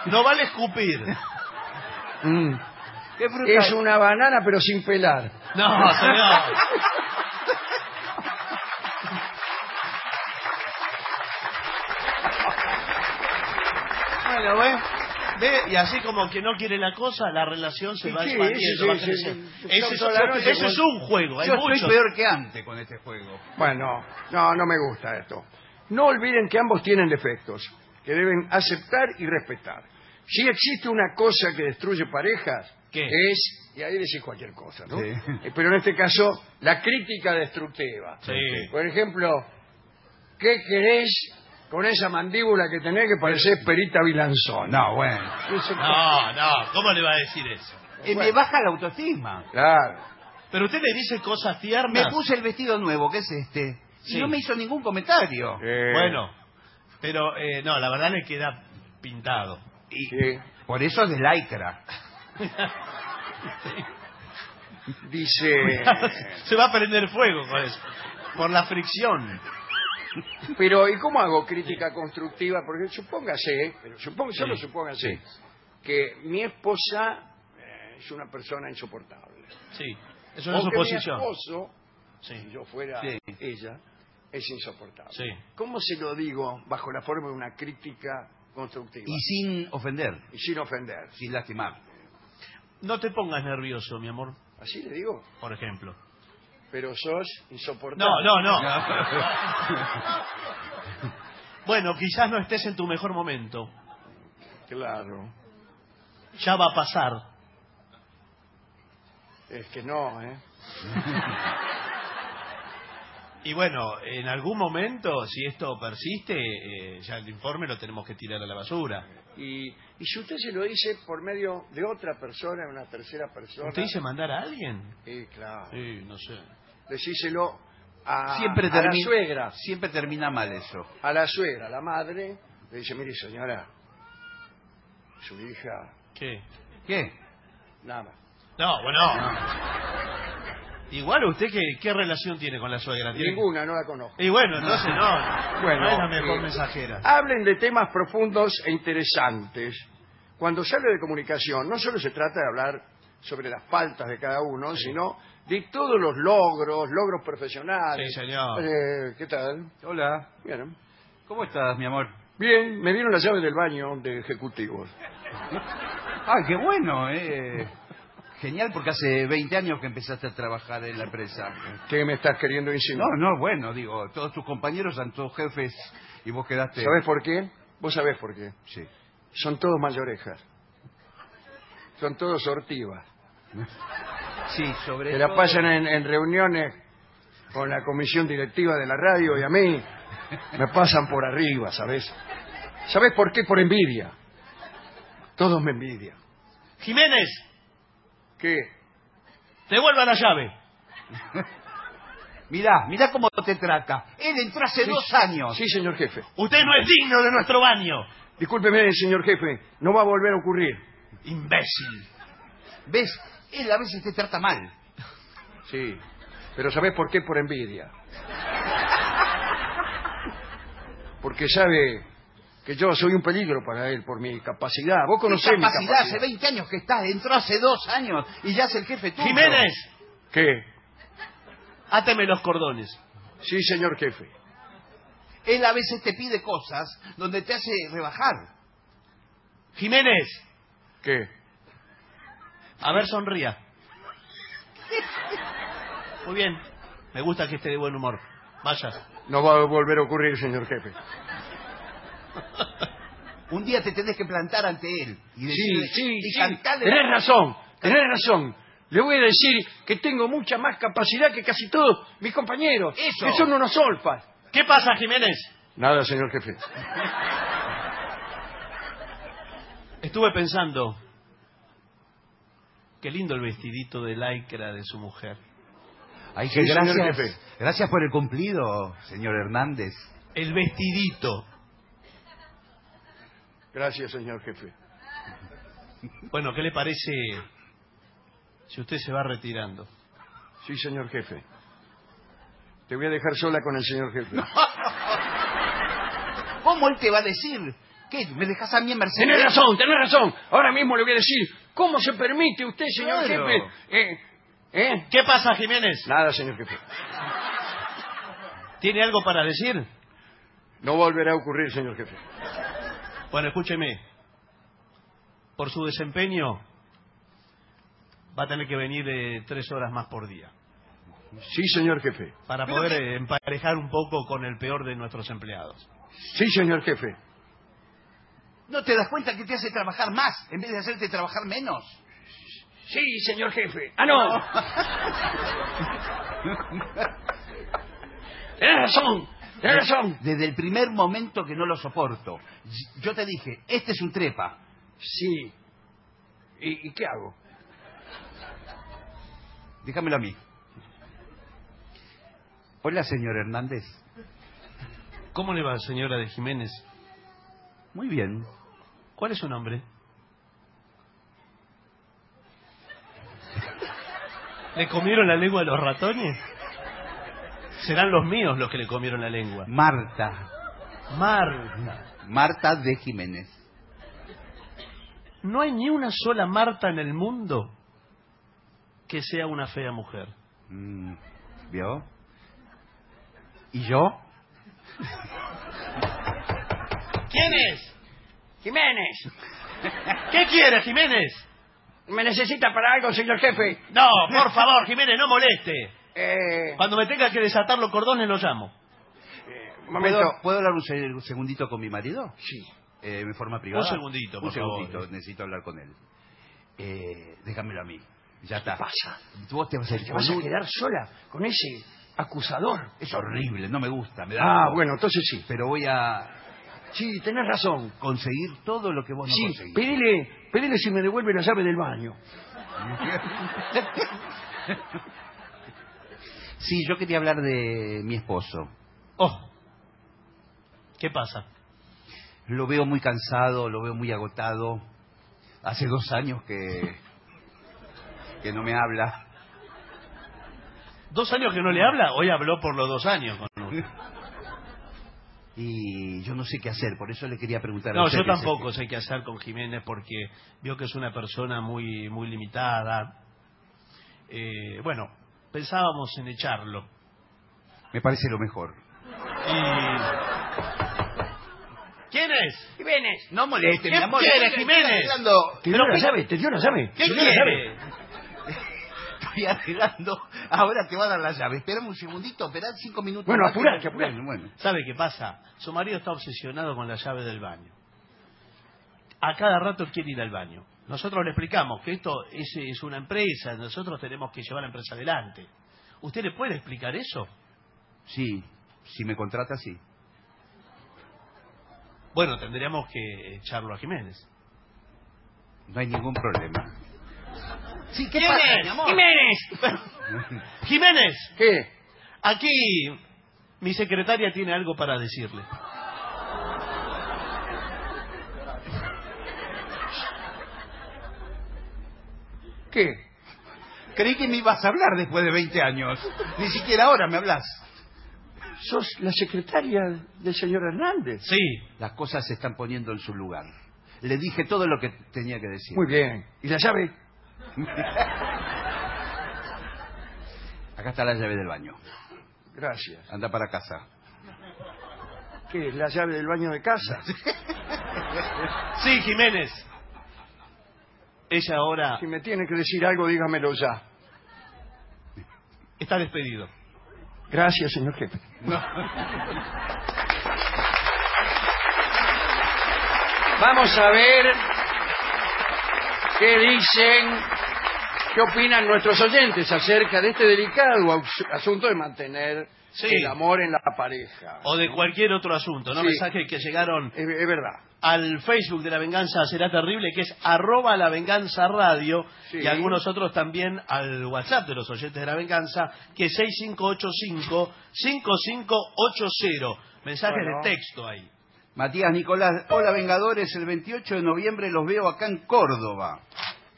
No vale escupir. Mm. ¿Qué fruta Es una banana pero sin pelar. No, señor. [LAUGHS] Bueno, ¿ve? Ve, y así como que no quiere la cosa, la relación se ¿Y va qué? expandiendo, Ese- va ese- es, noche ese es un juego, hay Yo muchos. estoy peor que antes con este juego. Bueno, no, no me gusta esto. No olviden que ambos tienen defectos, que deben aceptar y respetar. Si existe una cosa que destruye parejas, ¿Qué? es, y ahí decís cualquier cosa, ¿no? Sí. Eh, Pero en este caso, la crítica destructiva. Sí. Por ejemplo, ¿qué querés con esa mandíbula que tenés que parecer Perita Vilanzón? No, bueno. Eso- No, no, ¿cómo le va a decir eso? Eh, Bueno. Me baja la autoestima. Claro. Pero usted le dice cosas tiernas. Me puse el vestido nuevo, que es este. Sí. Y no me hizo ningún comentario. Eh, Bueno, pero eh, no, la verdad le queda pintado. Y sí. por eso es de lycra. [LAUGHS] Dice... Se va a prender fuego con eso. Por la fricción. [LAUGHS] Pero, ¿y cómo hago crítica constructiva? Porque supóngase, pero supongo, solo supóngase, que mi esposa eh, es una persona insoportable. Sí, es o que mi esposo, si yo fuera Sí. ella, es insoportable. sí. ¿Cómo se lo digo bajo la forma de una crítica constructiva? Y sin ofender, Y sin ofender. sin lastimar. No te pongas nervioso, mi amor, Así le digo. por ejemplo. Pero sos insoportable. No, no, no. [LAUGHS] Bueno, quizás no estés en tu mejor momento. Claro. Ya va a pasar. Es que no, ¿eh? [LAUGHS] Y bueno, en algún momento, si esto persiste, eh, ya el informe lo tenemos que tirar a la basura. Y, y si usted se lo dice por medio de otra persona, una tercera persona... ¿Usted dice mandar a alguien? Sí, claro. Sí, no sé. Decíselo a, siempre, a la suegra. siempre termina mal eso. A la suegra, la madre, le dice, mire señora, su hija, ¿Qué? ¿Qué? nada más. No, bueno. Igual usted, qué, ¿qué relación tiene con la suegra? ¿Tiene- Ninguna, no la conozco. Y bueno, entonces no. Bueno, [LAUGHS] no es la mejor eh, mensajera. Hablen de temas profundos e interesantes. Cuando se habla de comunicación, no solo se trata de hablar sobre las faltas de cada uno, sino de todos los logros, logros profesionales. Sí, señor. Eh, ¿Qué tal? Hola. Bien. ¿Cómo estás, mi amor? Bien, me dieron las llaves del baño de ejecutivos. [LAUGHS] Ah, qué bueno, eh. Genial, porque hace 20 años que empezaste a trabajar en la empresa. ¿Qué me estás queriendo No, insinuar? no, bueno, digo, todos tus compañeros son todos jefes y vos quedaste... ¿Sabes por qué? Vos sabés por qué. Sí. Son todos mayorejas. Son todos sortivas. Sí, sobre Que la todo- pasan en, en reuniones con la comisión directiva de la radio y a mí me pasan por arriba, ¿sabes? ¿Sabes por qué? Por envidia. Todos me envidian. Jiménez, ¿Qué? devuelva la llave. [LAUGHS] Mirá, mirá cómo te trata. Él entró hace dos años. Sí, señor jefe. Usted no es digno de nuestro baño. Discúlpeme, señor jefe. No va a volver a ocurrir. Imbécil. ¿Ves? Él a veces te trata mal. Sí. Pero ¿sabes por qué? Por envidia. Porque sabe que yo soy un peligro para él por mi capacidad. Vos conocés ¿Qué mi capacidad? capacidad. Hace 20 años que estás. Entró hace dos años y ya es el jefe tuyo. Jiménez, ¿Qué? áteme los cordones. Sí, señor jefe. Él a veces te pide cosas donde te hace rebajar. Jiménez, ¿Qué? a ver, sonría. Muy bien. Me gusta que esté de buen humor. Vaya. No va a volver a ocurrir, señor jefe. [LAUGHS] Un día te tenés que plantar ante él y Sí, decirle sí, y sí. cantarle- Tenés razón, tenés razón. Le voy a decir que tengo mucha más capacidad que casi todos mis compañeros. Eso. Que son unos solpas. ¿Qué pasa, Jiménez? Nada, señor jefe. [LAUGHS] Estuve pensando. Qué lindo el vestidito de lycra de su mujer. Ay, Sí, que señor gracias. jefe. Gracias por el cumplido, señor Hernández. El vestidito. Gracias, señor jefe. Bueno, ¿qué le parece si usted se va retirando? Sí, señor jefe. Te voy a dejar sola con el señor jefe. [LAUGHS] ¿Cómo él te va a decir? ¿Qué? ¿Me dejas a mí en Mercedes? Tenés razón, tenés razón. Ahora mismo le voy a decir, ¿cómo se permite usted, señor Claro. jefe? Eh, ¿Eh? ¿Qué pasa, Jiménez? Nada, señor jefe. ¿Tiene algo para decir? No volverá a ocurrir, señor jefe. Bueno, escúcheme. Por su desempeño, va a tener que venir eh, tres horas más por día. Sí, señor jefe. Para poder eh, emparejar un poco con el peor de nuestros empleados. Sí, señor jefe. ¿No te das cuenta que te hace trabajar más en vez de hacerte trabajar menos? Sí, señor jefe. Ah, no. [LAUGHS] Tenés razón, tenés razón. Desde el primer momento que no lo soporto. Yo te dije, este es un trepa. Sí. ¿Y, y qué hago? Déjamelo a mí. Hola, señor Hernández. ¿Cómo le va, señora de Jiménez? Muy bien. ¿Cuál es su nombre? ¿Le comieron la lengua a los ratones? Serán los míos los que le comieron la lengua. Marta. Marta. Marta de Jiménez. No hay ni una sola Marta en el mundo que sea una fea mujer. Mm, ¿Vio? ¿Y yo? ¿Quién es? Jiménez, [LAUGHS] ¿Qué quiere, Jiménez? ¿me necesita para algo, señor jefe? No, por favor, Jiménez, no moleste. Eh, Cuando me tenga que desatar los cordones, lo llamo. un momento. ¿Puedo, ¿puedo hablar un, se- un segundito con mi marido? Sí. Eh, ¿En forma privada? Un segundito, por Un segundito, favor. necesito hablar con él. Eh, déjamelo a mí. Ya está. ¿Qué pasa? Vos te vas a, ¿Te vas a quedar sola con ese acusador? Es horrible, no me gusta. Me da Ah, asco. bueno, entonces sí. Pero voy a Sí, tenés razón. conseguir todo lo que vos no Sí, conseguís. pedile, pedile si me devuelve la llave del baño. [LAUGHS] sí, yo quería hablar de mi esposo. Oh. ¿Qué pasa? Lo veo muy cansado, lo veo muy agotado. Hace dos años que, que no me habla. ¿Dos años que no le habla? Hoy habló por los dos años con usted. [LAUGHS] Y yo no sé qué hacer, por eso le quería preguntar a No, usted yo tampoco sé qué hacer con Jiménez porque vio que es una persona muy, muy limitada. Eh, bueno, pensábamos en echarlo. Me parece lo mejor. Y... ¿Quién es? Jiménez, No moleste, ¿Qué quiere, Jiménez? te dio la llave, te dio la llave. ¿Qué quiere? [LAUGHS] Estoy arreglando. Ahora te va a dar la llave. Esperame un segundito, esperá cinco minutos. Bueno, apurate. Bueno, bueno. ¿Sabe qué pasa? Su marido está obsesionado con la llave del baño. A cada rato quiere ir al baño. Nosotros le explicamos que esto es, es una empresa, nosotros tenemos que llevar la empresa adelante. ¿Usted le puede explicar eso? Sí, si me contrata, sí. Bueno, tendríamos que echarlo a Jiménez. No hay ningún problema. Sí, ¿qué ¿Quién pasa, es? mi amor? ¡Jiménez! [LAUGHS] ¡Jiménez! ¿Qué? Aquí mi secretaria tiene algo para decirle. ¿Qué? Creí que me ibas a hablar después de 20 años. Ni siquiera ahora me hablas. ¿Sos la secretaria del señor Hernández? Sí, Las cosas se están poniendo en su lugar. Le dije todo lo que tenía que decir. Muy bien. ¿Y la llave? [LAUGHS] Acá está la llave del baño. Gracias. Anda para casa. ¿Qué es la llave del baño de casa? [LAUGHS] sí, Jiménez. Ella ahora Si me tiene que decir algo, dígamelo ya. está despedido. Gracias, señor jefe. Vamos a ver qué dicen, qué opinan nuestros oyentes acerca de este delicado asunto de mantener Sí. el amor en la pareja. O de cualquier otro asunto, ¿no? Sí. Mensajes que llegaron Es, es verdad. al Facebook de La Venganza Será Terrible, que es arroba La Venganza Radio, Sí. y algunos otros también al WhatsApp de los oyentes de La Venganza, que es 6585-5580. Mensajes Bueno. de texto ahí. Matías Nicolás, hola Vengadores, el 28 de noviembre los veo acá en Córdoba.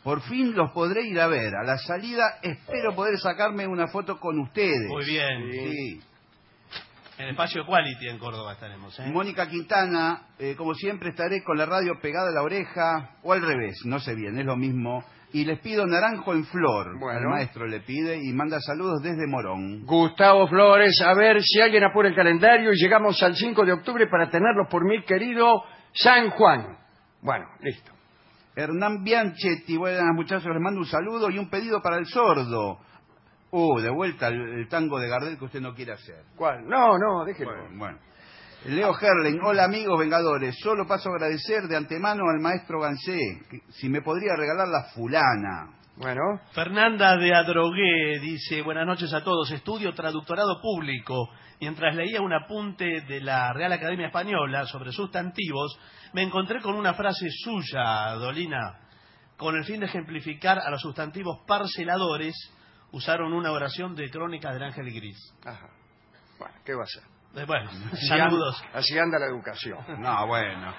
Por fin los podré ir a ver. A la salida espero poder sacarme una foto con ustedes. Muy bien. Sí. En Espacio Quality en Córdoba estaremos. ¿eh? Mónica Quintana, eh, como siempre estaré con la radio pegada a la oreja, o al revés, no sé bien, es lo mismo. Y les pido naranjo en flor. Bueno. El maestro le pide y manda saludos desde Morón. Gustavo Flores, a ver si alguien apura el calendario y llegamos al 5 de octubre para tenerlos por mi querido San Juan. Bueno, listo. Hernán Bianchetti, buenas muchachos, les mando un saludo y un pedido para el sordo. Uh, de vuelta el, el tango de Gardel que usted no quiere hacer. ¿Cuál? No, no, déjelo. Bueno, bueno. Leo Herlen, hola amigos vengadores, solo paso a agradecer de antemano al maestro Gansé, que si me podría regalar la fulana. Bueno, Fernanda de Adrogué dice, buenas noches a todos, estudio traductorado público. Mientras leía un apunte de la Real Academia Española sobre sustantivos, me encontré con una frase suya, Dolina, con el fin de ejemplificar a los sustantivos parceladores usaron una oración de Crónicas del Ángel Gris. Ajá. Bueno, ¿qué va a ser? Eh, Bueno, Así [LAUGHS] saludos. anda- Así anda la educación. No, bueno.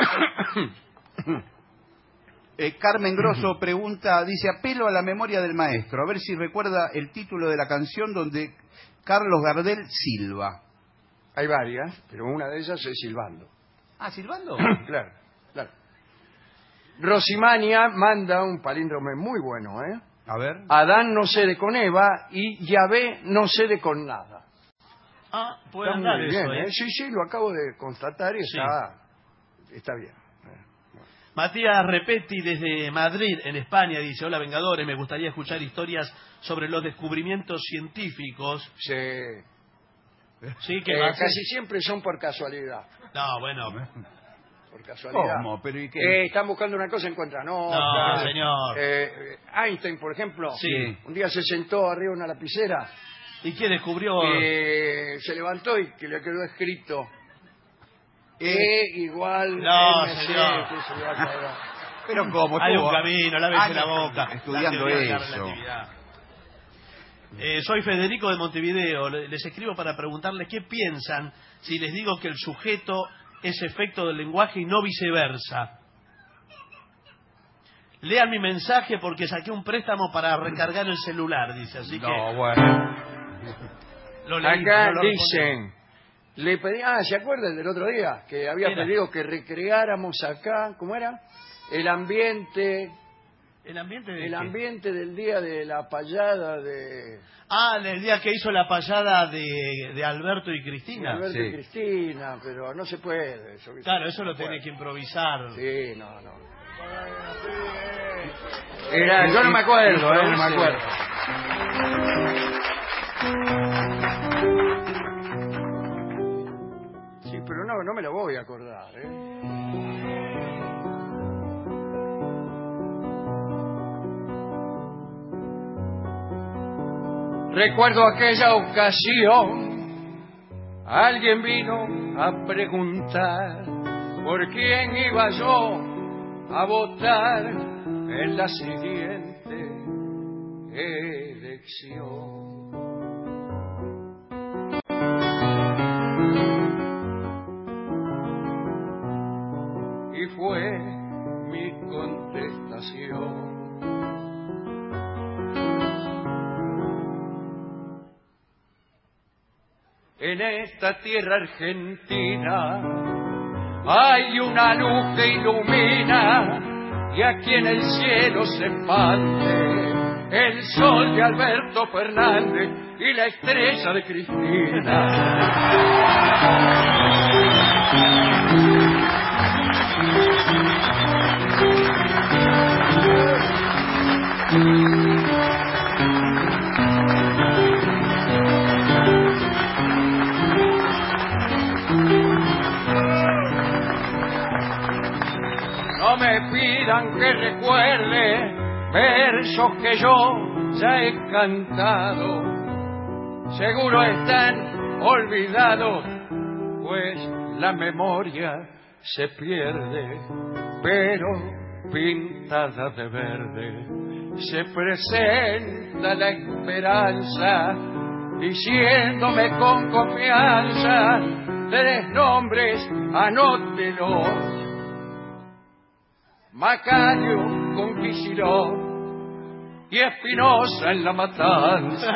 [COUGHS] Eh, Carmen Grosso [COUGHS] pregunta, dice, apelo a la memoria del maestro, a ver si recuerda el título de la canción donde Carlos Gardel silba. Hay varias, pero una de ellas es silbando. Ah, silbando. [COUGHS] claro, claro. Rosimania manda un palíndrome muy bueno, ¿eh? A ver. Adán no cede con Eva y Yahvé no cede con nada. Ah, puede Está andar muy eso, bien, ¿eh? ¿eh? Sí, sí, lo acabo de constatar y Sí. está, está bien. Matías Repetti desde Madrid, en España, dice, hola Vengadores, me gustaría escuchar historias sobre los descubrimientos científicos. Sí. Sí, que Eh, va a ser- casi siempre son por casualidad. No, bueno. Por casualidad. ¿Cómo? ¿Pero y qué? Eh, están buscando una cosa, encuentran otra. No, señor. Eh, eh, Einstein, por ejemplo, Sí. un día se sentó arriba de una lapicera, ¿Y qué descubrió? eh, se levantó y que le quedó escrito E igual No, MC, señor. que se. Pero ¿cómo? Hay un camino, lávese la boca. Estudiando La teoría de la eso. relatividad. Eh, soy Federico de Montevideo. Le- Les escribo para preguntarles qué piensan si les digo que el sujeto es efecto del lenguaje y no viceversa. Lean mi mensaje porque saqué un préstamo para recargar el celular, dice. Así No, que bueno. Lo leí, Acá no lo dicen, le pedí, ah, ¿se acuerdan del otro día? Que había Era. pedido que recreáramos acá, ¿cómo era? El ambiente. El ambiente de el qué? ambiente del día de la payada de, Ah, el día que hizo la payada de, de Alberto y Cristina. Alberto sí. y Cristina, pero no se puede. Eso. Claro, eso No lo tiene que improvisar. Sí, no, no. Era, yo no me acuerdo, ¿eh? No me acuerdo. Sí, pero no, no me lo voy a acordar, ¿eh? Recuerdo aquella ocasión, alguien vino a preguntar por quién iba yo a votar en la siguiente elección. En esta tierra argentina hay una luz que ilumina y aquí en el cielo se expande el sol de Alberto Fernández y la estrella de Cristina. Pidan que recuerde versos que yo ya he cantado. Seguro están olvidados, pues la memoria se pierde, pero pintada de verde se presenta la esperanza, diciéndome con confianza, tres nombres, anótelos. Macario con Kicillof y Espinosa en la matanza.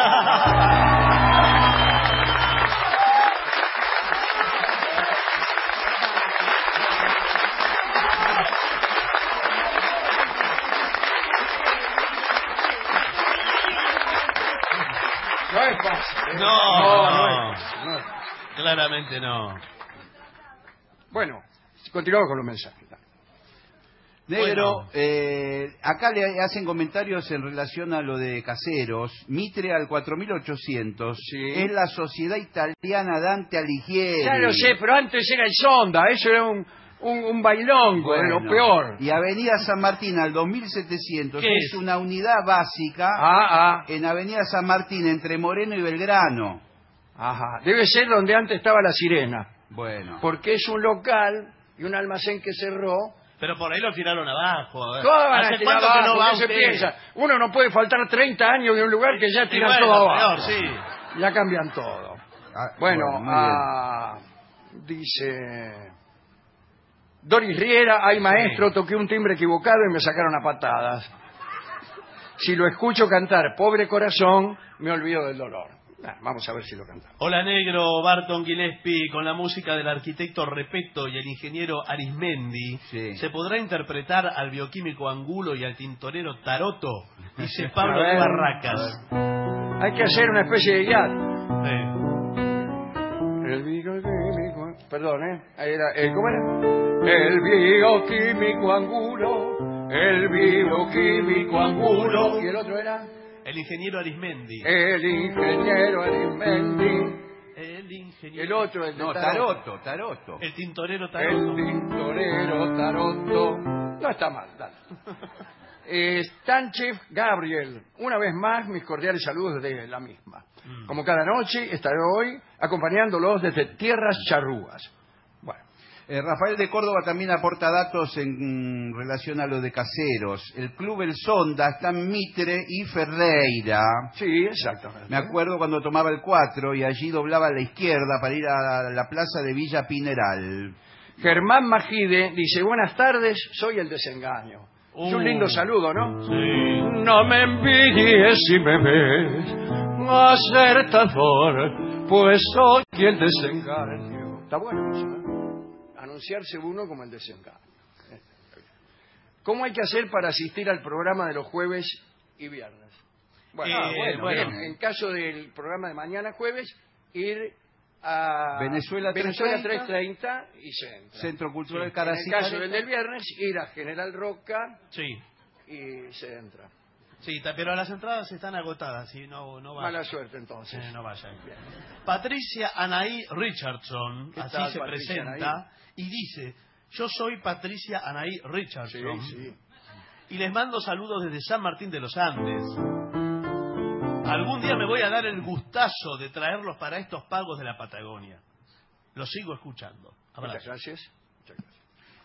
No es fácil. ¿eh? No, no, no. Claramente no. Bueno, continuamos con los mensajes. Negro, Bueno. eh, acá le hacen comentarios en relación a lo de caseros. Mitre al 4800 Sí. es la sociedad italiana Dante Alighieri. Ya lo sé, pero antes era el Sonda, eso era un, un, un bailongo, lo peor. Y Avenida San Martín al 2700 ¿Qué es es? una unidad básica Ah, ah, en Avenida San Martín entre Moreno y Belgrano. ajá. Debe ser donde antes estaba la sirena, Bueno. porque es un local y un almacén que cerró Pero por ahí lo tiraron abajo. Van a ¿Hace tirar cuánto que abajo, no va ¿qué se usted? piensa? Uno no puede faltar 30 años de un lugar que ya tiran bueno, todo abajo. peor, sí. Ya cambian todo. Ah, Bueno, bien. ah, dice Doris Riera, ay maestro, toqué un timbre equivocado y me sacaron a patadas. Si lo escucho cantar, pobre corazón, me olvido del dolor. Vamos a ver si lo cantamos. Hola Negro, Barton Gillespie, con la música del arquitecto Repeto y el ingeniero Arismendi, Sí. ¿se podrá interpretar al bioquímico Angulo y al tintorero Taroto? Dice [LAUGHS] Pablo ver, Barracas. Hay que hacer una especie de. Sí. El bioquímico... Perdón, ¿eh? Ahí era, eh, ¿Cómo era? El bioquímico angulo, el bioquímico angulo. ¿Y el otro era? El ingeniero Arismendi. El ingeniero Arismendi. El ingeniero. El otro, el de No, Taroto, Taroto. El tintorero El Taroto. tintorero Taroto. No está mal, dale. Eh, Stanchev Gabriel, una vez más mis cordiales saludos desde la misma. Mm. Como cada noche estaré hoy acompañándolos desde Tierras Charrúas. Eh, Rafael de Córdoba también aporta datos en mm, relación a lo de caseros. El Club El Sonda está en Mitre y Ferreira. sí, exactamente. Me acuerdo cuando tomaba el 4 y allí doblaba a la izquierda para ir a la plaza de Villa Pineral. Germán Majide dice, buenas tardes, soy el desengaño. Es un Uh. lindo saludo, ¿no? Sí. No me envidies si me ves acertador, pues soy el desengaño. Está bueno ¿eh? Anunciarse uno como el desengaño. ¿Cómo hay que hacer para asistir al programa de los jueves y viernes? Bueno, Eh, bueno, bueno. bien. en caso del programa de mañana jueves, ir a Venezuela Venezuela 330 330 y se entra. Centro Cultural En el caso del del viernes, ir a General Roca Sí. y se entra. Sí, pero las entradas están agotadas, sí, no, no vayan. Mala suerte entonces. Eh, no vayan. Patricia Anaí Richardson, ¿Qué así tal, se Patricia presenta, y dice, yo soy Patricia Anaí Richardson, sí. y les mando saludos desde San Martín de los Andes. Algún día me voy a dar el gustazo de traerlos para estos pagos de la Patagonia. Los sigo escuchando. Muchas gracias. Muchas gracias.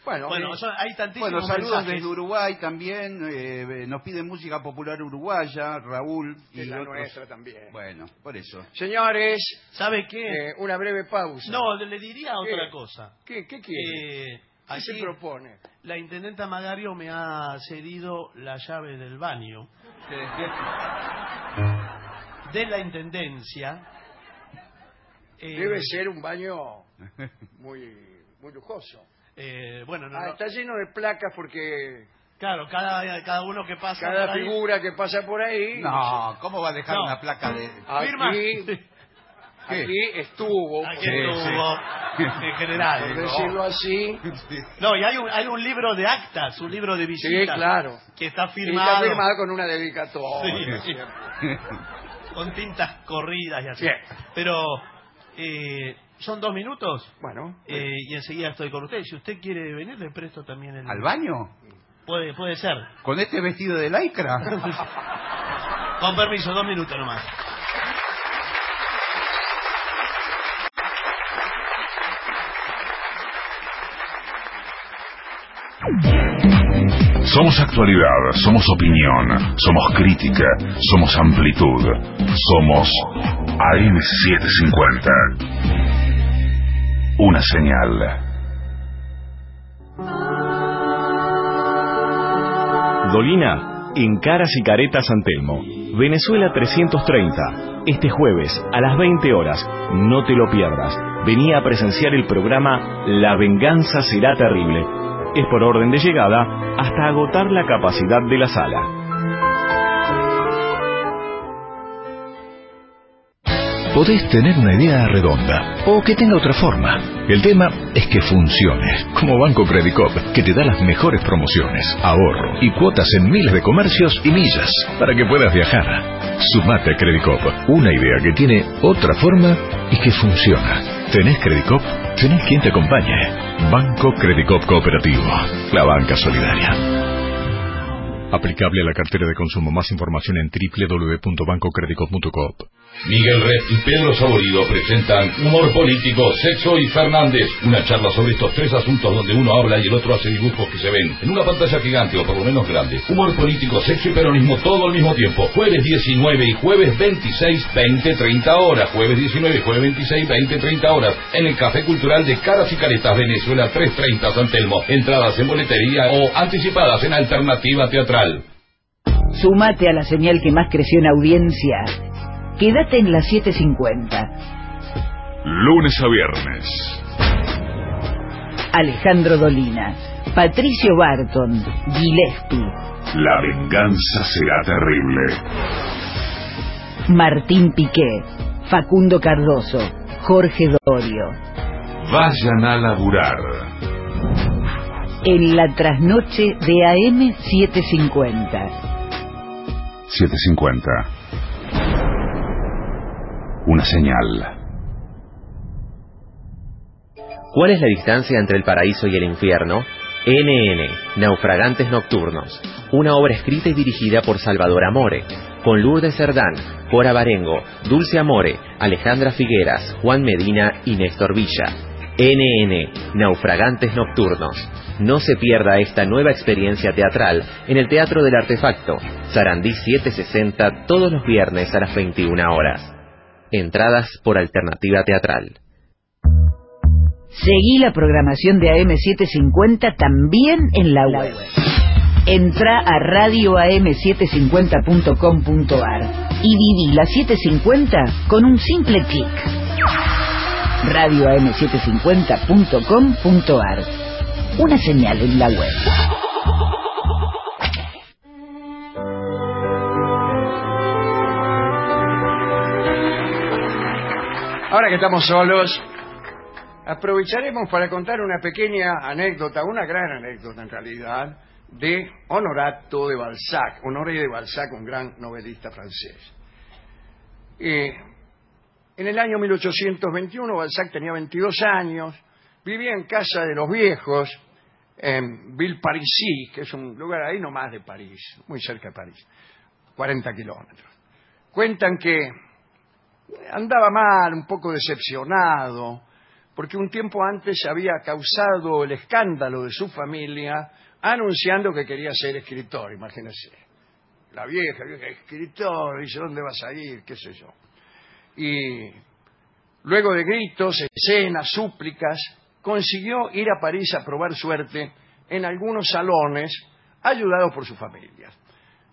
Bueno, Bueno, eh, son- hay tantísimos Bueno, saludos mensajes. desde Uruguay también. eh, nos piden música popular uruguaya, Raúl. de Y la otros. nuestra también. Bueno, por eso. Señores, ¿Sabe qué? eh, una breve pausa. no, le, le diría otra cosa. ¿Qué, qué quiere? Eh, ¿Qué se propone? La intendenta Magario me ha cedido la llave del baño de la intendencia. Eh, Debe ser un baño [LAUGHS] muy, muy lujoso. Eh, bueno, no, Ah, no. está lleno de placas porque claro, cada, cada uno que pasa. cada por ahí- figura que pasa por ahí. No, ¿cómo va a dejar No. una placa de...? Firma. [LAUGHS] Aquí, ¿Qué? aquí estuvo, Aquí Sí, estuvo, en general. por ¿no? decirlo así. No, y hay un, hay un libro de actas, un libro de Sí, visitas. claro. Que está Y firmado, está firmado con una dedicatoria. Sí. con tintas corridas y así. Bien. Pero, eh, ¿son dos minutos? Bueno, Eh, y enseguida estoy con usted. Si usted quiere venir, le presto también el... ¿Al baño? Puede, puede ser. ¿Con este vestido de lycra? [LAUGHS] Con permiso, dos minutos nomás. Somos actualidad, somos opinión, somos crítica, somos amplitud, somos AM750. Una señal. Dolina, en Caras y Caretas San Telmo. Venezuela 330. Este jueves a las 20 horas. No te lo pierdas. Venía a presenciar el programa La venganza será terrible. Es por orden de llegada hasta agotar la capacidad de la sala. Podés tener una idea redonda o que tenga otra forma. El tema es que funcione, como Banco Credicop, que te da las mejores promociones, ahorro y cuotas en miles de comercios y millas para que puedas viajar. Sumate a Credicop, una idea que tiene otra forma y que funciona. ¿Tenés Credicop? ¿Tenés quien te acompañe? Banco Credicop Cooperativo, la banca solidaria. Aplicable a la cartera de consumo. Más información en www.bancocredicop.coop. Miguel Red y Pedro Saborido presentan Humor Político, Sexo y Fernández. Una charla sobre estos tres asuntos donde uno habla y el otro hace dibujos que se ven en una pantalla gigante o por lo menos grande. Humor Político, Sexo y Peronismo todo al mismo tiempo. Jueves 19 y jueves 26, 20, 30 horas. Jueves 19 y jueves 26, 20, 30 horas. En el Café Cultural de Caras y Caretas, Venezuela 330 San Telmo. Entradas en boletería o anticipadas en alternativa teatral. Súmate a la señal que más creció en audiencia Quédate en las 7.50. Lunes a viernes. Alejandro Dolina, Patricio Barton, Gillespie. La venganza será terrible. Martín Piqué, Facundo Cardoso, Jorge Dorio. Vayan a laburar. En la trasnoche de AM 750. 750 una señal. ¿Cuál es la distancia entre el paraíso y el infierno? NN, Naufragantes Nocturnos, una obra escrita y dirigida por Salvador Amore, con Lourdes Cerdán, Cora Barengo, Dulce Amore, Alejandra Figueras, Juan Medina y Néstor Villa. NN, Naufragantes Nocturnos. No se pierda esta nueva experiencia teatral en el Teatro del Artefacto, Sarandí 760, todos los viernes a las 21 horas. Entradas por alternativa teatral. Seguí la programación de AM750 también en la web. Entra a radioam750.com.ar y viví la 750 con un simple clic. radioam750.com.ar Una señal en la web. Ahora que estamos solos, aprovecharemos para contar una pequeña anécdota, una gran anécdota en realidad, de Honorato de Balzac, Honoré de Balzac, un gran novelista francés. Eh, en el año 1821, Balzac tenía 22 años, vivía en casa de los viejos, en Villeparisis, que es un lugar ahí nomás de París, muy cerca de París, 40 kilómetros. Cuentan que andaba mal, un poco decepcionado, porque un tiempo antes había causado el escándalo de su familia anunciando que quería ser escritor, imagínense. La vieja, vieja, escritor, dice, ¿dónde vas a ir? ¿Qué sé yo? Y luego de gritos, escenas, súplicas, consiguió ir a París a probar suerte en algunos salones, ayudado por su familia.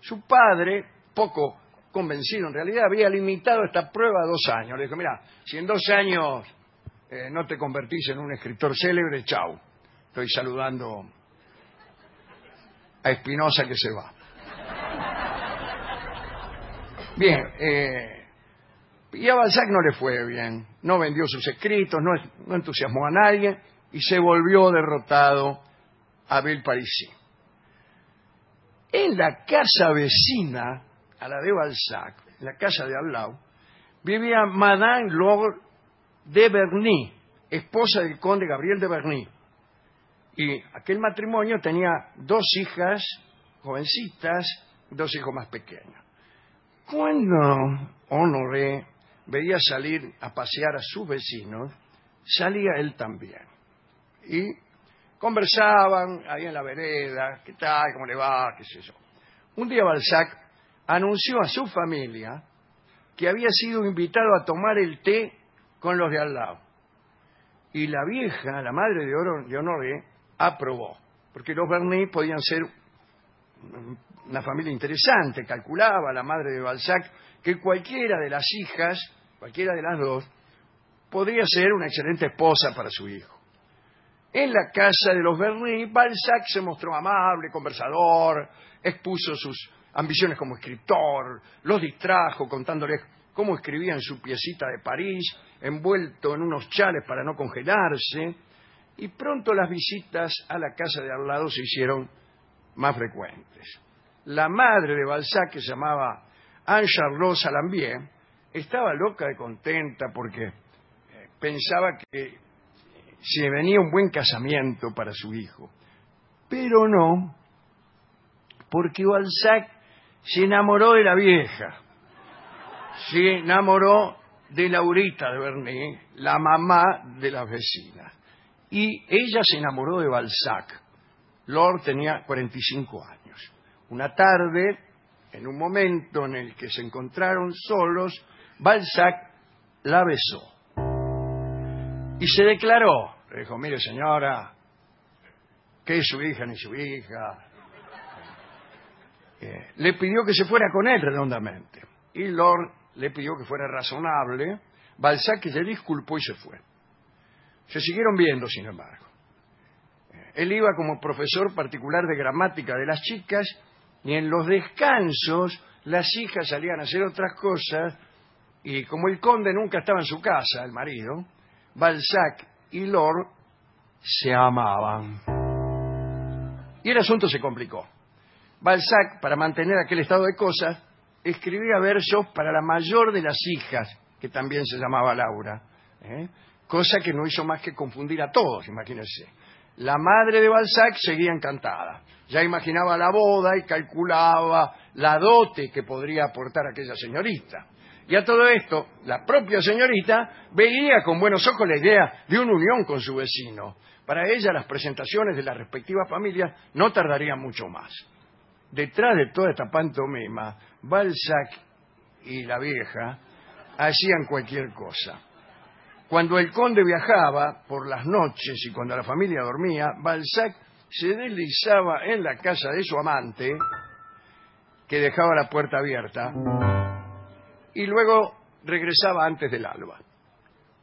Su padre, poco convencido, en realidad había limitado esta prueba a dos años. Le dijo, mira, si en dos años eh, no te convertís en un escritor célebre, chau. Estoy saludando a Espinosa que se va. Bien, eh, y a Balzac no le fue bien, no vendió sus escritos, no, no entusiasmó a nadie y se volvió derrotado a Villeparisis. En la casa vecina a la de Balzac, en la casa de al vivía Madame Lord de Berny, esposa del conde Gabriel de Berny. Y aquel matrimonio tenía dos hijas jovencitas, dos hijos más pequeños. Cuando Honoré veía salir a pasear a sus vecinos, salía él también. Y conversaban ahí en la vereda, ¿qué tal? ¿Cómo le va? ¿Qué sé yo? Un día Balzac anunció a su familia que había sido invitado a tomar el té con los de al lado. Y la vieja, la madre de, Honoré, aprobó, porque los Bernet podían ser una familia interesante. Calculaba la madre de Balzac que cualquiera de las hijas, cualquiera de las dos, podría ser una excelente esposa para su hijo. En la casa de los Bernet, Balzac se mostró amable, conversador, expuso sus ambiciones como escritor, los distrajo contándoles cómo escribía en su piecita de París, envuelto en unos chales para no congelarse, y pronto las visitas a la casa de al lado se hicieron más frecuentes. La madre de Balzac, que se llamaba Anne-Charlotte Salambier, estaba loca de contenta porque eh, pensaba que se venía un buen casamiento para su hijo. Pero no, porque Balzac se enamoró de la vieja. se enamoró de Laurita de Bernet, la mamá de las vecinas. Y ella se enamoró de Balzac. Lord tenía 45 años. Una tarde, en un momento en el que se encontraron solos, Balzac la besó. Y se declaró. Le dijo, mire señora, que es su hija ni su hija. Eh, le pidió que se fuera con él redondamente. Y Lord le pidió que fuera razonable. Balzac se disculpó y se fue. Se siguieron viendo, sin embargo. Eh, Él iba como profesor particular de gramática de las chicas y en los descansos las hijas salían a hacer otras cosas y como el conde nunca estaba en su casa, el marido, Balzac y Lord se amaban. Y el asunto se complicó. Balzac, para mantener aquel estado de cosas, escribía versos para la mayor de las hijas, que también se llamaba Laura, ¿eh? cosa que no hizo más que confundir a todos, imagínense. La madre de Balzac seguía encantada. Ya imaginaba la boda y calculaba la dote que podría aportar aquella señorita. Y a todo esto, la propia señorita veía con buenos ojos la idea de una unión con su vecino. Para ella las presentaciones de las respectivas familias no tardarían mucho más. Detrás de toda esta pantomima, Balzac y la vieja hacían cualquier cosa. Cuando el conde viajaba por las noches y cuando la familia dormía, Balzac se deslizaba en la casa de su amante, que dejaba la puerta abierta, y luego regresaba antes del alba.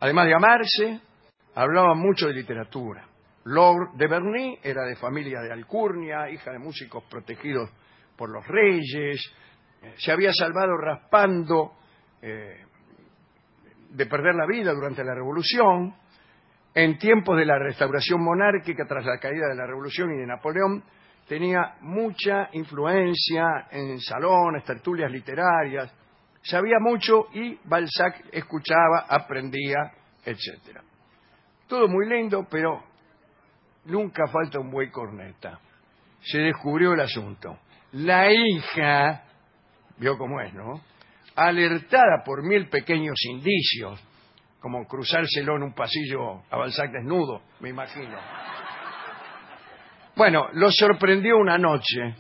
Además de amarse, hablaban mucho de literatura. Lord de Berny era de familia de alcurnia, hija de músicos protegidos por los reyes, eh, se había salvado raspando eh, de perder la vida durante la Revolución. En tiempos de la restauración monárquica, tras la caída de la Revolución y de Napoleón, tenía mucha influencia en salones, tertulias literarias, sabía mucho y Balzac escuchaba, aprendía, etc. Todo muy lindo, pero nunca falta un buey corneta. Se descubrió el asunto. La hija, vio cómo es, ¿no? Alertada por mil pequeños indicios, como cruzárselo en un pasillo a Balzac desnudo, me imagino. Bueno, lo sorprendió una noche,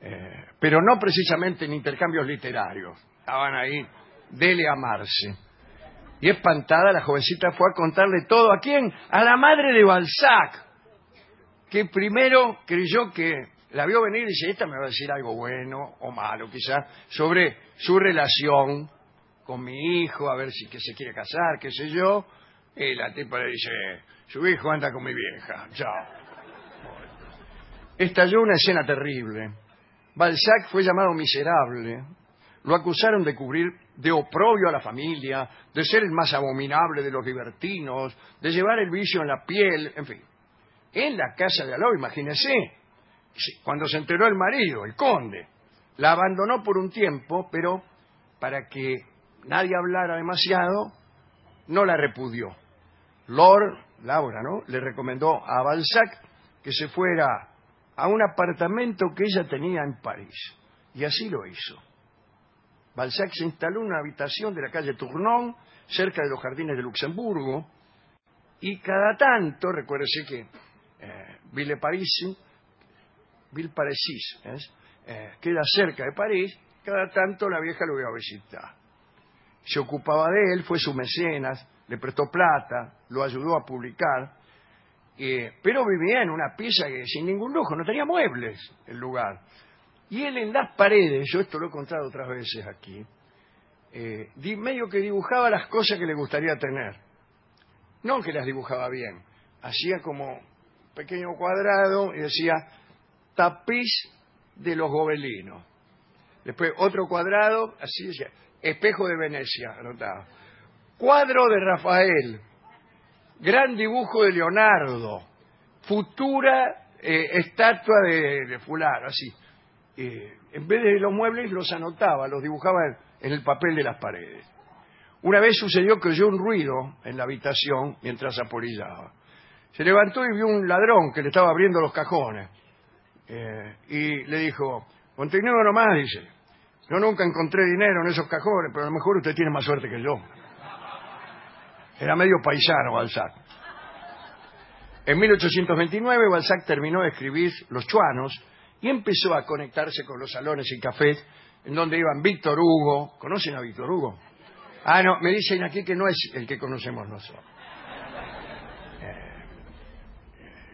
eh, pero no precisamente en intercambios literarios. Estaban ahí, dele amarse. Y espantada, la jovencita fue a contarle todo. ¿A quién? A la madre de Balzac, que primero creyó que la vio venir y dice, esta me va a decir algo bueno o malo, quizá, sobre su relación con mi hijo, a ver si que se quiere casar, qué sé yo. Y la tipa le dice, su hijo anda con mi vieja, chao. Estalló una escena terrible. Balzac fue llamado miserable. Lo acusaron de cubrir de oprobio a la familia, de ser el más abominable de los libertinos, de llevar el vicio en la piel, en fin. En la casa de Aló, imagínese, cuando se enteró el marido, el conde, la abandonó por un tiempo, pero para que nadie hablara demasiado, no la repudió. Lord, Laura, ¿no? Le recomendó a Balzac que se fuera a un apartamento que ella tenía en París. Y así lo hizo. Balzac se instaló en una habitación de la calle Tournon, cerca de los jardines de Luxemburgo, y cada tanto, recuérdese que eh, Ville París, Ville Paresis, eh, queda cerca de París, cada tanto la vieja lo iba a visitar. Se ocupaba de él, fue su mecenas, le prestó plata, lo ayudó a publicar, eh, pero vivía en una pieza sin ningún lujo, no tenía muebles el lugar. Y él en las paredes, yo esto lo he contado otras veces aquí, eh, medio que dibujaba las cosas que le gustaría tener. No que las dibujaba bien, hacía como un pequeño cuadrado y decía tapiz de los gobelinos. Después otro cuadrado, así decía, espejo de Venecia, anotado. Cuadro de Rafael, gran dibujo de Leonardo, futura eh, estatua de, de fulano, así. Eh, en vez de los muebles los anotaba, los dibujaba en, el papel de las paredes. Una vez sucedió que oyó un ruido en la habitación mientras apolillaba. Se levantó y vio un ladrón que le estaba abriendo los cajones. Eh, y le dijo, continúa nomás, dice. Yo nunca encontré dinero en esos cajones, pero a lo mejor usted tiene más suerte que yo. Era medio paisano Balzac. En 1829 Balzac terminó de escribir Los Chuanos y empezó a conectarse con los salones y cafés en donde iban Víctor Hugo. ¿Conocen a Víctor Hugo? Ah, no, me dicen aquí que no es el que conocemos nosotros. Eh,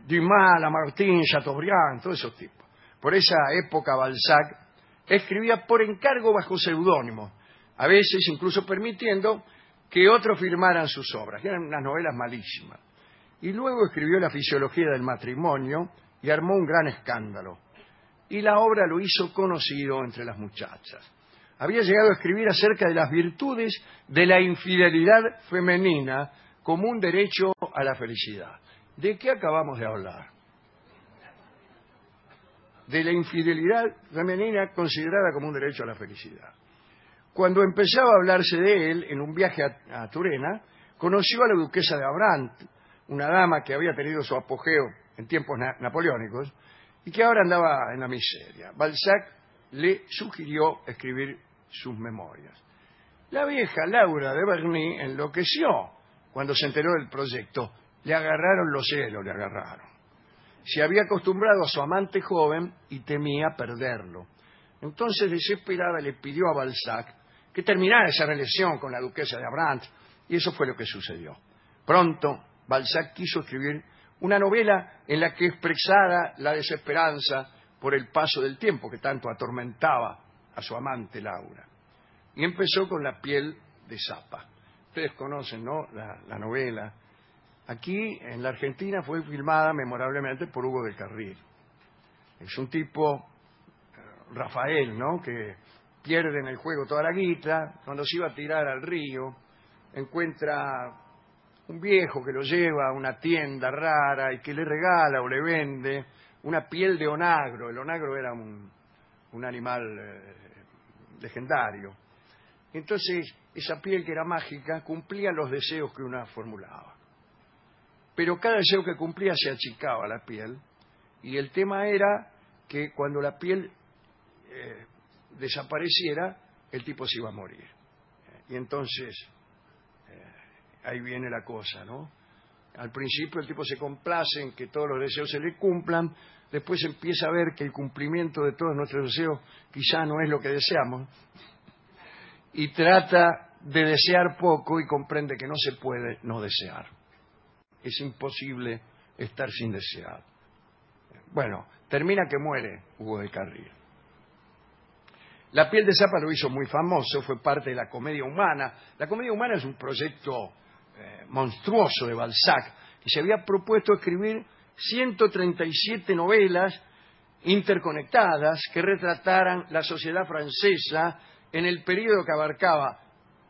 Dumas, Lamartine, Chateaubriand, todos esos tipos. Por esa época Balzac escribía por encargo bajo seudónimo, a veces incluso permitiendo que otros firmaran sus obras. Eran unas novelas malísimas. Y luego escribió La fisiología del matrimonio y armó un gran escándalo. Y la obra lo hizo conocido entre las muchachas. Había llegado a escribir acerca de las virtudes de la infidelidad femenina como un derecho a la felicidad. ¿De qué acabamos de hablar? De la infidelidad femenina considerada como un derecho a la felicidad. Cuando empezaba a hablarse de él en un viaje a, Turena, conoció a la duquesa de Abrant, una dama que había tenido su apogeo en tiempos napoleónicos y que ahora andaba en la miseria. Balzac le sugirió escribir sus memorias. La vieja Laura de Berny enloqueció cuando se enteró del proyecto. Le agarraron los celos, le agarraron. Se había acostumbrado a su amante joven y temía perderlo. Entonces, desesperada, le pidió a Balzac que terminara esa relación con la duquesa de Abrant, y eso fue lo que sucedió. Pronto, Balzac quiso escribir una novela en la que expresara la desesperanza por el paso del tiempo que tanto atormentaba a su amante Laura. Y empezó con La piel de Zapa. Ustedes conocen, ¿no? La, novela. Aquí, en la Argentina, fue filmada memorablemente por Hugo del Carril. Es un tipo, eh, Rafael, ¿no? Que pierde en el juego toda la guita, cuando se iba a tirar al río, encuentra un viejo que lo lleva a una tienda rara y que le regala o le vende una piel de onagro. El onagro era un, un animal eh, legendario. Entonces, esa piel que era mágica cumplía los deseos que una formulaba. Pero cada deseo que cumplía se achicaba la piel y el tema era que cuando la piel eh, desapareciera, el tipo se iba a morir. Y entonces, ahí viene la cosa, ¿no? Al principio el tipo se complace en que todos los deseos se le cumplan, después empieza a ver que el cumplimiento de todos nuestros deseos quizá no es lo que deseamos, y trata de desear poco y comprende que no se puede no desear. Es imposible estar sin desear. Bueno, termina que muere Hugo de Carril. La piel de Zapa lo hizo muy famoso, fue parte de la comedia humana. La comedia humana es un proyecto eh, monstruoso de Balzac, que se había propuesto escribir 137 novelas interconectadas que retrataran la sociedad francesa en el periodo que abarcaba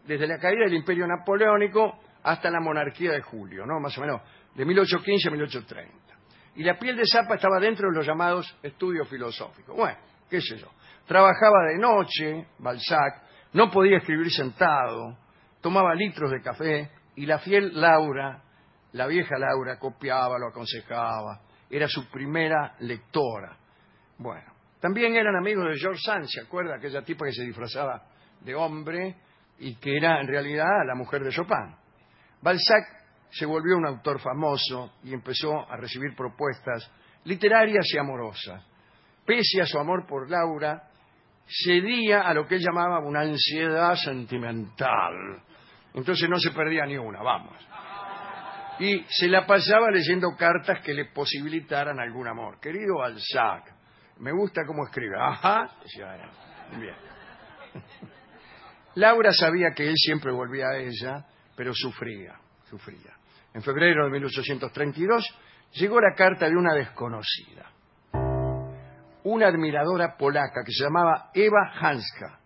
desde la caída del imperio napoleónico hasta la monarquía de Julio, ¿no? más o menos de 1815 a 1830. Y la piel de Zapa estaba dentro de los llamados estudios filosóficos. Bueno, qué sé yo. Trabajaba de noche, Balzac, no podía escribir sentado, tomaba litros de café y la fiel Laura, la vieja Laura, copiaba, lo aconsejaba, era su primera lectora. Bueno, también eran amigos de George Sand, ¿se acuerda? Aquella tipa que se disfrazaba de hombre y que era en realidad la mujer de Chopin. Balzac se volvió un autor famoso y empezó a recibir propuestas literarias y amorosas. Pese a su amor por Laura, cedía a lo que él llamaba una ansiedad sentimental. Entonces no se perdía ni una, vamos. Y se la pasaba leyendo cartas que le posibilitaran algún amor. Querido Balzac, me gusta cómo escribe. Ajá, bien. Laura sabía que él siempre volvía a ella, pero sufría, sufría. En febrero de 1832 llegó la carta de una desconocida una admiradora polaca que se llamaba Eva Hanska.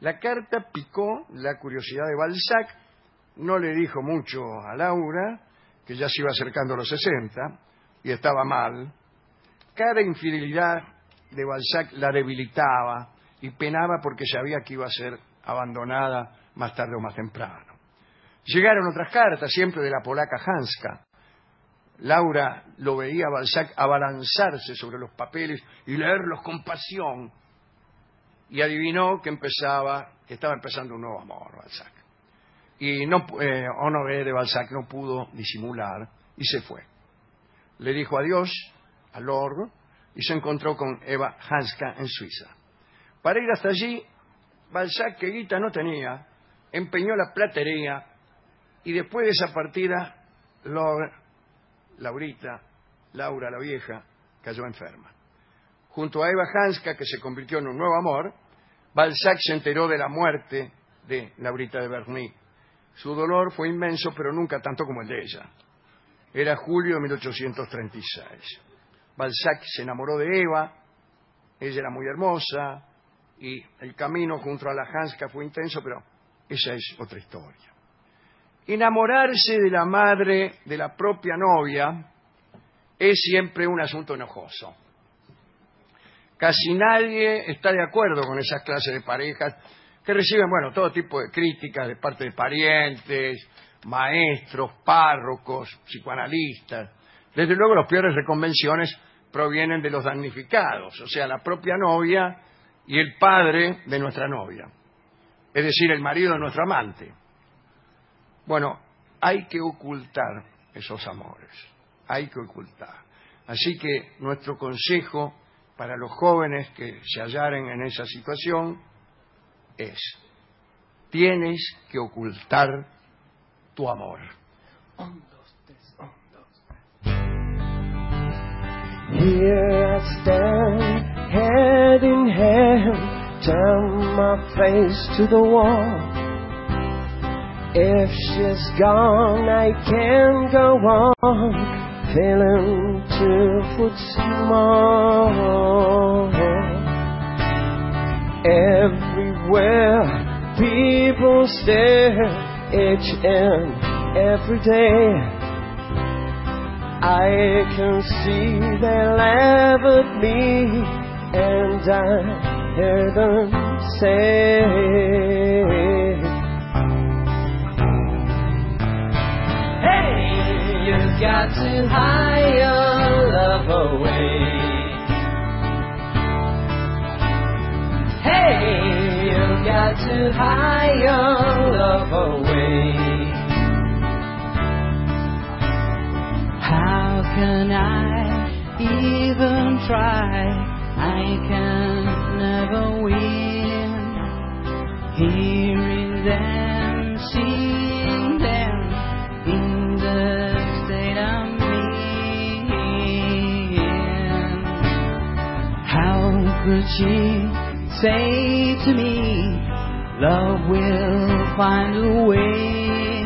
La carta picó la curiosidad de Balzac, no le dijo mucho a Laura, que ya se iba acercando a los 60 y estaba mal. Cada infidelidad de Balzac la debilitaba y penaba porque sabía que iba a ser abandonada más tarde o más temprano. Llegaron otras cartas, siempre de la polaca Hanska, Laura lo veía a Balzac abalanzarse sobre los papeles y leerlos con pasión. Y adivinó que empezaba, que estaba empezando un nuevo amor, Balzac. Y no, eh, Honoré de Balzac no pudo disimular y se fue. Le dijo adiós a Lord y se encontró con Eva Hanska en Suiza. Para ir hasta allí, Balzac, que guita no tenía, empeñó la platería y después de esa partida, Lord, Laurita, Laura la vieja, cayó enferma. Junto a Eva Hanska, que se convirtió en un nuevo amor, Balzac se enteró de la muerte de Laurita de Berny. Su dolor fue inmenso, pero nunca tanto como el de ella. Era julio de 1836. Balzac se enamoró de Eva, ella era muy hermosa, y el camino junto a la Hanska fue intenso, pero esa es otra historia. Enamorarse de la madre de la propia novia es siempre un asunto enojoso. Casi nadie está de acuerdo con esas clases de parejas que reciben, bueno, todo tipo de críticas de parte de parientes, maestros, párrocos, psicoanalistas. Desde luego, las peores reconvenciones provienen de los damnificados, o sea, la propia novia y el padre de nuestra novia, es decir, el marido de nuestro amante. Bueno, hay que ocultar esos amores, hay que ocultar. Así que nuestro consejo para los jóvenes que se hallaren en esa situación es, tienes que ocultar tu amor. Here I stand, head in hand, turn my face to the wall. If she's gone, I can't go on, feeling two foot small. Everywhere people stare, each and every day. I can see they laugh at me, and I hear them say, forgotten higher love away. Hey, you forgotten higher love away. How can I even try? I can never win. She say to me, love will find a way?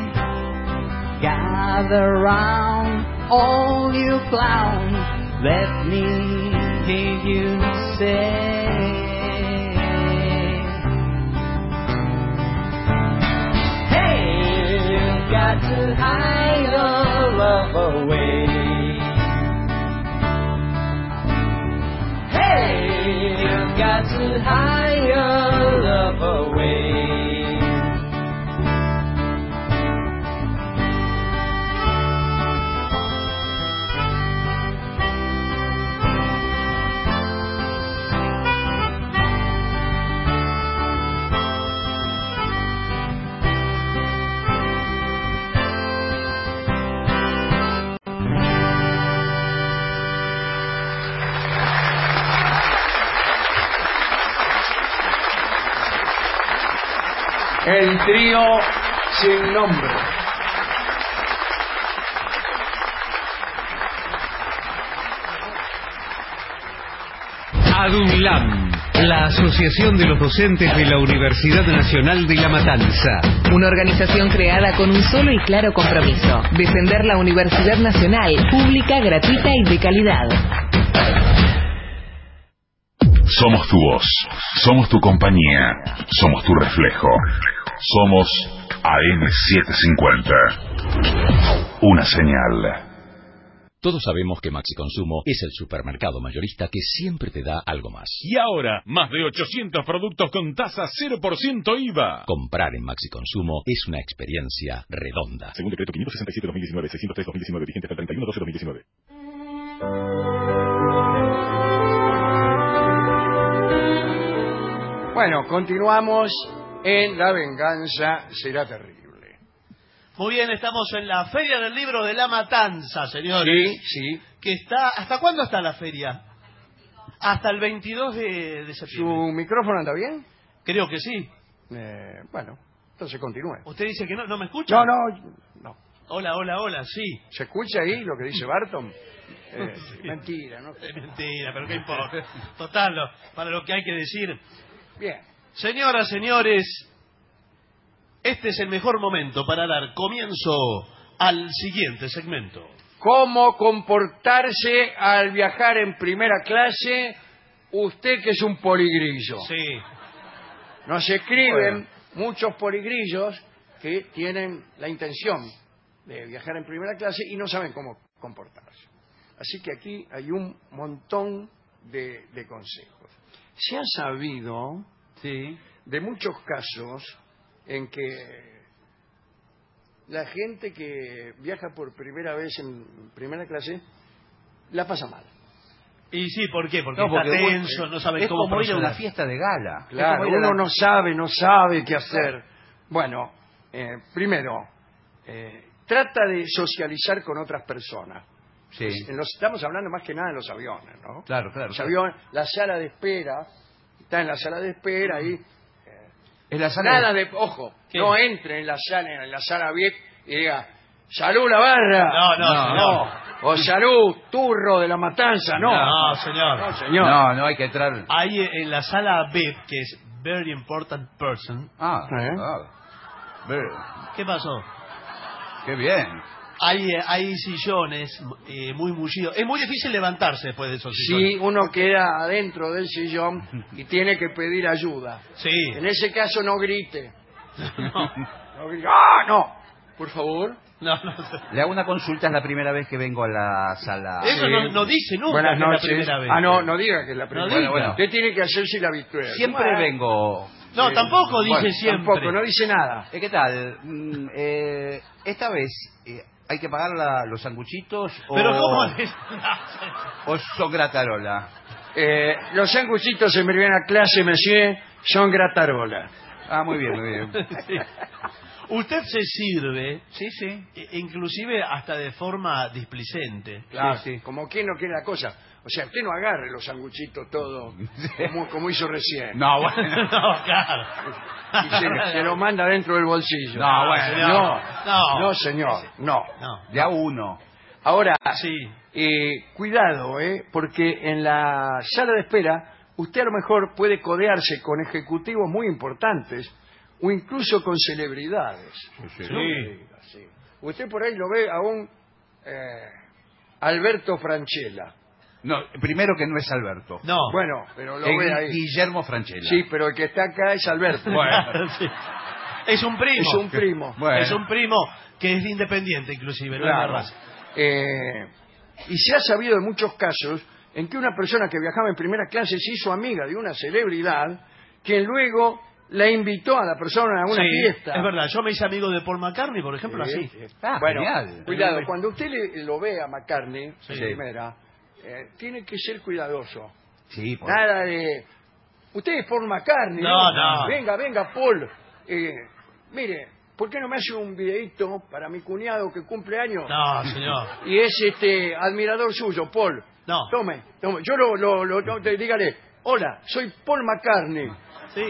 Gather round all you clowns, let me hear you say, Hey, you got to hide your love away. that's a higher love away. El trío sin nombre. ADUNLAM, la Asociación de los Docentes de la Universidad Nacional de La Matanza. Una organización creada con un solo y claro compromiso, defender la Universidad Nacional, pública, gratuita y de calidad. Somos tu voz, somos tu compañía, somos tu reflejo. Somos AM750. Una señal. Todos sabemos que Maxi Consumo es el supermercado mayorista que siempre te da algo más. Y ahora, más de 800 productos con tasa 0% IVA. Comprar en Maxi Consumo es una experiencia redonda. Según decreto 567-2019, 603-2019, vigente hasta el 31-12-2019. Bueno, continuamos en La venganza será terrible. Muy bien, estamos en la Feria del Libro de la Matanza, señores. Sí, sí. Que está, ¿Hasta cuándo está la feria? Hasta el 22 de, de ¿Su septiembre. micrófono anda bien? Creo que sí. Eh, bueno, entonces continúe. ¿Usted dice que no, no me escucha? No, no, no. Hola, hola, hola, sí. ¿Se escucha ahí lo que dice Barton? [LAUGHS] Eh, Mentira, ¿no? Es [LAUGHS] mentira, pero qué importa. Total, lo- para lo que hay que decir. Bien. Señoras, señores, este es el mejor momento para dar comienzo al siguiente segmento. ¿Cómo comportarse al viajar en primera clase usted que es un poligrillo? Sí. Nos escriben muchos poligrillos que tienen la intención de viajar en primera clase y no saben cómo comportarse. Así que aquí hay un montón de, de consejos. Se ha sabido de muchos casos en que la gente que viaja por primera vez en primera clase la pasa mal. Y sí, ¿por qué? Porque, No, está porque, tenso, no sabe es cómo como ir a una fiesta de gala. Claro, Es como ir a uno la- no sabe, no sabe qué hacer. Bueno, eh, primero, eh, trata de socializar con otras personas. Sí. En los- estamos hablando más que nada de los aviones, ¿no? Claro, claro. Los claro. aviones, la sala de espera, está en la sala de espera y Es la sala nada de- de, ojo, ¿Qué? no entre en la sala, en la sala VIP y diga, salud la barra. No, no, señor. O [LAUGHS] salud, turro de la matanza, no. No, señor. No, señor. No, no hay que entrar. Hay en la sala VIP, que es Very Important Person. Ah, ¿Eh? ah. ¿Qué pasó? qué bien. Hay, eh, hay sillones eh, muy mullidos. Es muy difícil levantarse después de esos Si sillones. uno queda adentro del sillón y tiene que pedir ayuda. Sí. En ese caso no grite. [LAUGHS] No, No grite. ¡Ah, no! Por favor. no, no. Le hago una consulta, es la primera vez que vengo a la sala. Eso no, no dice nunca Buenas que es la noches. primera vez. Ah, no, no diga que es la primera vez. Bueno, Usted tiene que hacerse la habitual. Siempre Bueno, vengo. No, sí. tampoco dice Bueno, siempre. Tampoco, no dice nada. Eh, ¿Qué tal? Mm, eh, esta vez, eh, ¿hay que pagar la- los sanguchitos o, Pero ¿cómo es? o son gratarola? Eh, los sanguchitos en primera clase, monsieur, son gratarola. Ah, muy bien, muy bien. Sí. Usted se sirve, Sí, sí. e- inclusive hasta de forma displicente. Claro, Sí, sí. como quien no quiere la cosa. O sea, usted no agarre los sanguchitos todo como, como hizo recién. No, bueno. [LAUGHS] no, claro. Y se, se lo manda dentro del bolsillo. No, bueno. No, No. no, señor, no. No. De a uno. Ahora, Sí. eh, cuidado, ¿eh? porque en la sala de espera usted a lo mejor puede codearse con ejecutivos muy importantes o incluso con celebridades. Sí. Sí. Usted por ahí lo ve a un eh, Alberto Franchella. No, primero que no es Alberto. No. Bueno, pero lo ve ahí. Guillermo Franchella. Sí, pero el que está acá es Alberto. Bueno. [LAUGHS] Sí. Es un primo. Es un primo. Bueno. Es un primo que es independiente, inclusive, no es de Claro. raza. Eh, y se ha sabido de muchos casos en que una persona que viajaba en primera clase se hizo amiga de una celebridad, quien luego la invitó a la persona a una Sí, fiesta. Es verdad, yo me hice amigo de Paul McCartney, por ejemplo, Sí, así. sí. Ah, bueno, genial. cuidado, cuando usted le- lo ve a McCartney, Sí. en primera, eh, tiene que ser cuidadoso. Sí, por- Nada de... Usted es Paul McCartney. No, no. Venga, venga, Paul. Eh, mire, ¿por qué no me hace un videito para mi cuñado que cumple años? No, señor. [LAUGHS] Y es este admirador suyo, Paul. No. Tome, tome. Yo lo, lo, lo- lo- te- dígale, hola, soy Paul McCartney. Sí.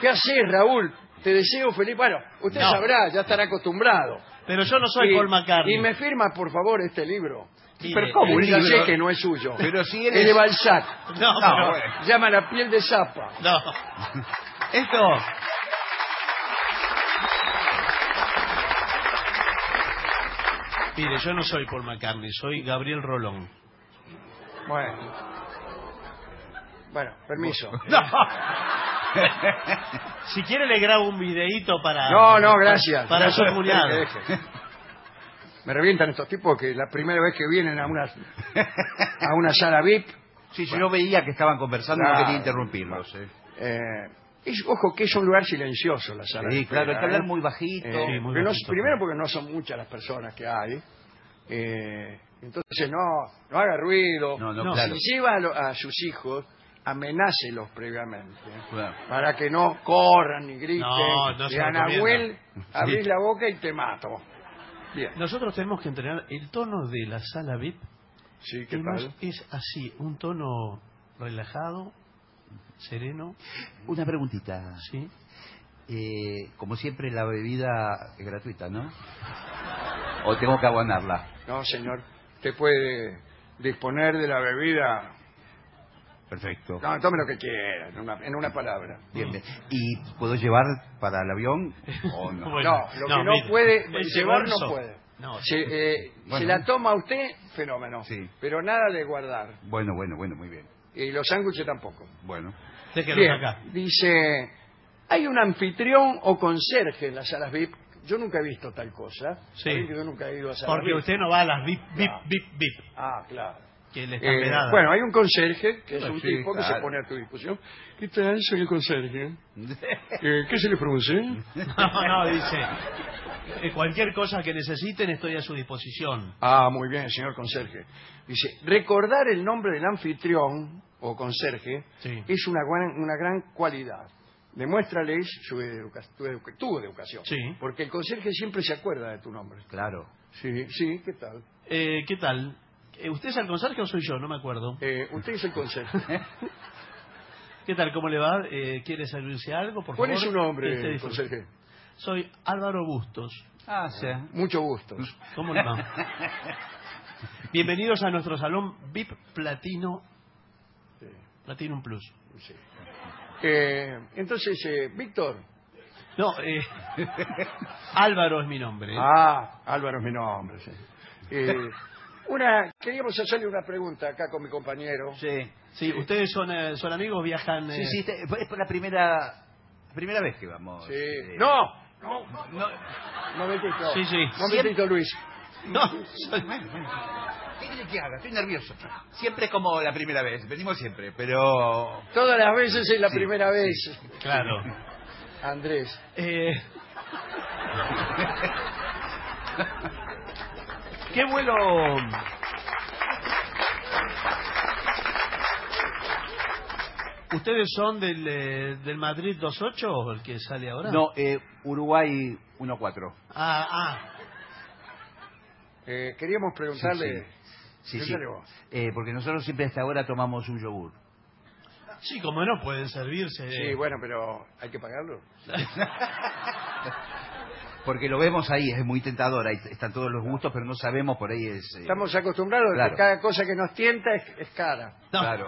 ¿Qué haces, Raúl? Te deseo feliz. Bueno, usted No. sabrá, ya estará acostumbrado. Pero yo no soy Y- Paul McCartney. Y me firma, por favor, este libro. Pero ¿cómo? un libro? que no es suyo. Pero si Es eres- de Balzac. No, No, pero- bueno. Llama la piel de zapa. No. Esto. Mire, yo no soy Paul McCartney, soy Gabriel Rolón. Bueno. Bueno, permiso. [LAUGHS] No. si quiere le grabo un videíto para... No, no, gracias. Para Gracias. su cuñado. Me revientan estos tipos que la primera vez que vienen a una, a una sala VIP. Sí, sí, yo veía que estaban conversando, no Claro. quería interrumpirlos. eh. eh, es- ojo que es un lugar silencioso la sala Sí, de claro, hay que hablar ¿eh? muy bajito. Eh, Sí, muy porque no- primero porque no son muchas las personas que hay. eh, entonces no, no haga ruido. No, no, No, claro. Si lleva a, lo- a sus hijos, amenácelos previamente. Para que no corran ni griten. No, no. Abuel, abrís Sí. la boca y te mato. Bien. Nosotros tenemos que entrenar el tono de la sala VIP. Sí, ¿qué tal? Es así, un tono relajado, sereno. Una preguntita. Sí. Eh, como siempre, la bebida es gratuita, ¿no? ¿O tengo que abonarla? No, señor. Usted puede disponer de la bebida. Perfecto. No, tome lo que quiera, en una, en una palabra. Bien, bien. ¿Y puedo llevar para el avión [LAUGHS] o no? no, lo que no puede llevar bolso. no puede. No, Se, eh, Bueno. se la toma usted, fenómeno. Sí. Pero nada de guardar. Bueno, bueno, bueno, muy bien. Y los sándwiches tampoco. Bueno. Bien, acá. dice, ¿hay un anfitrión o conserje en las salas VIP? Yo nunca he visto tal cosa. Sí. Yo nunca he ido a salas Porque VIP. usted no va a las VIP, VIP, No. VIP, VIP, Ah, claro. Que le están Eh, bueno, hay un conserje, que es Ah, un sí, tipo que se claro. pone a tu disposición. ¿Qué tal? Soy el conserje. [LAUGHS] Eh, ¿Qué se le produce? No, no, dice. eh, cualquier cosa que necesiten estoy a su disposición. Ah, muy bien, señor conserje. Dice, recordar el nombre del anfitrión o conserje Sí. es una gran, una gran cualidad. Demuéstrales su educa- tu, educa- tu educación. Sí. Porque el conserje siempre se acuerda de tu nombre. Claro. Sí, sí, ¿qué tal? Eh, ¿Qué tal? Eh, ¿Usted es el conserje o soy yo? No me acuerdo. Eh, usted es el conserje. [LAUGHS] ¿Qué tal? ¿Cómo le va? Eh, ¿Quiere servirse algo? Por ¿Cuál favor? es su nombre, Este, conserje? Soy Álvaro Bustos. Ah, sí. Mucho gusto. ¿Cómo le va? [LAUGHS] Bienvenidos a nuestro salón VIP Platino. Platinum Plus. Sí. Eh, entonces, eh, Víctor. No, eh, [LAUGHS] Álvaro es mi nombre. Ah, Álvaro es mi nombre, sí. Una, queríamos hacerle una pregunta acá con mi compañero. Sí. Sí, ustedes son, eh, son amigos, viajan... Sí, eh, sí, te- es por la primera, primera vez que vamos. Sí. eh, No, no, no, momentito. Sí, sí. Momentito, Luis. No, ¿Qué quiere que haga? Estoy nervioso. Siempre es como la primera vez, venimos siempre, pero... Todas las veces es la Sí, primera vez, claro. Andrés. Eh, [LAUGHS] ¿Qué vuelo... ¿Ustedes son del, eh, del Madrid 28 o el que sale ahora? No, eh, Uruguay 1-4. Ah, ah. Eh, queríamos preguntarle... Sí, sí. Pregúntale vos. Eh, porque nosotros siempre hasta ahora tomamos un yogur. Sí, como no, pueden servirse. Sí, bueno, pero hay que pagarlo. [LAUGHS] Porque lo vemos ahí, es muy tentador, ahí están todos los gustos, pero no sabemos, por ahí es... eh, Estamos acostumbrados a Claro. que cada cosa que nos tienta es, es cara. No. Claro.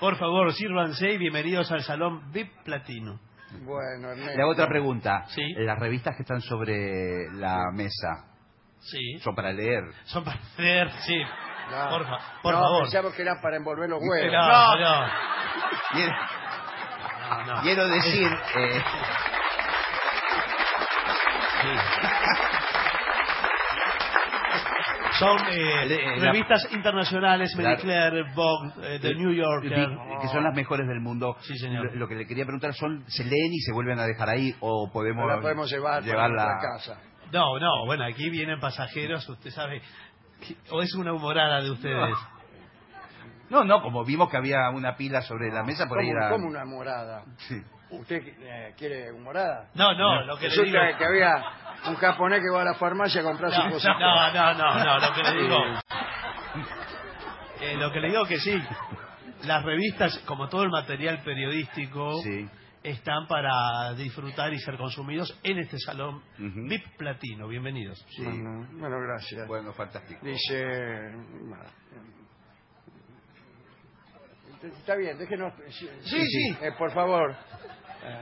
Por favor, sírvanse y bienvenidos al Salón VIP Platino. Bueno, Ernesto. Le hago otra pregunta. Sí. Las revistas que están sobre la mesa, Sí. ¿son para leer? Son para leer, sí. No, Por, fa- por no, favor. pensamos que eran para envolver los huevos. No, no. Quiero, no, no. quiero decir... eh, Son eh, Eh, la- revistas internacionales, Marie Claro. Claire, Vogue, eh, The New Yorker. vi- que son las mejores del mundo. Sí, señor. Lo, lo que le quería preguntar son, ¿se leen y se vuelven a dejar ahí o podemos, No la podemos llevar para llevarla? nuestra casa. No, no, bueno, aquí vienen pasajeros, usted sabe. que- O es una humorada de ustedes. No, no, como vimos que había una pila sobre la mesa, por ahí ¿Cómo, era... cómo una morada? Sí. ¿Usted eh, quiere humorada? No, no, lo que le Resulta digo. que había un japonés que va a la farmacia a comprar No, su cosita. no, no, no, no, lo que le digo. Eh, lo que le digo que sí. Las revistas, como todo el material periodístico, Sí. están para disfrutar y ser consumidos en este salón. VIP Platino. Bienvenidos. Sí. Bueno, bueno, gracias. Bueno, fantástico. Dice... Está bien, déjenos... Sí, sí. eh, por favor.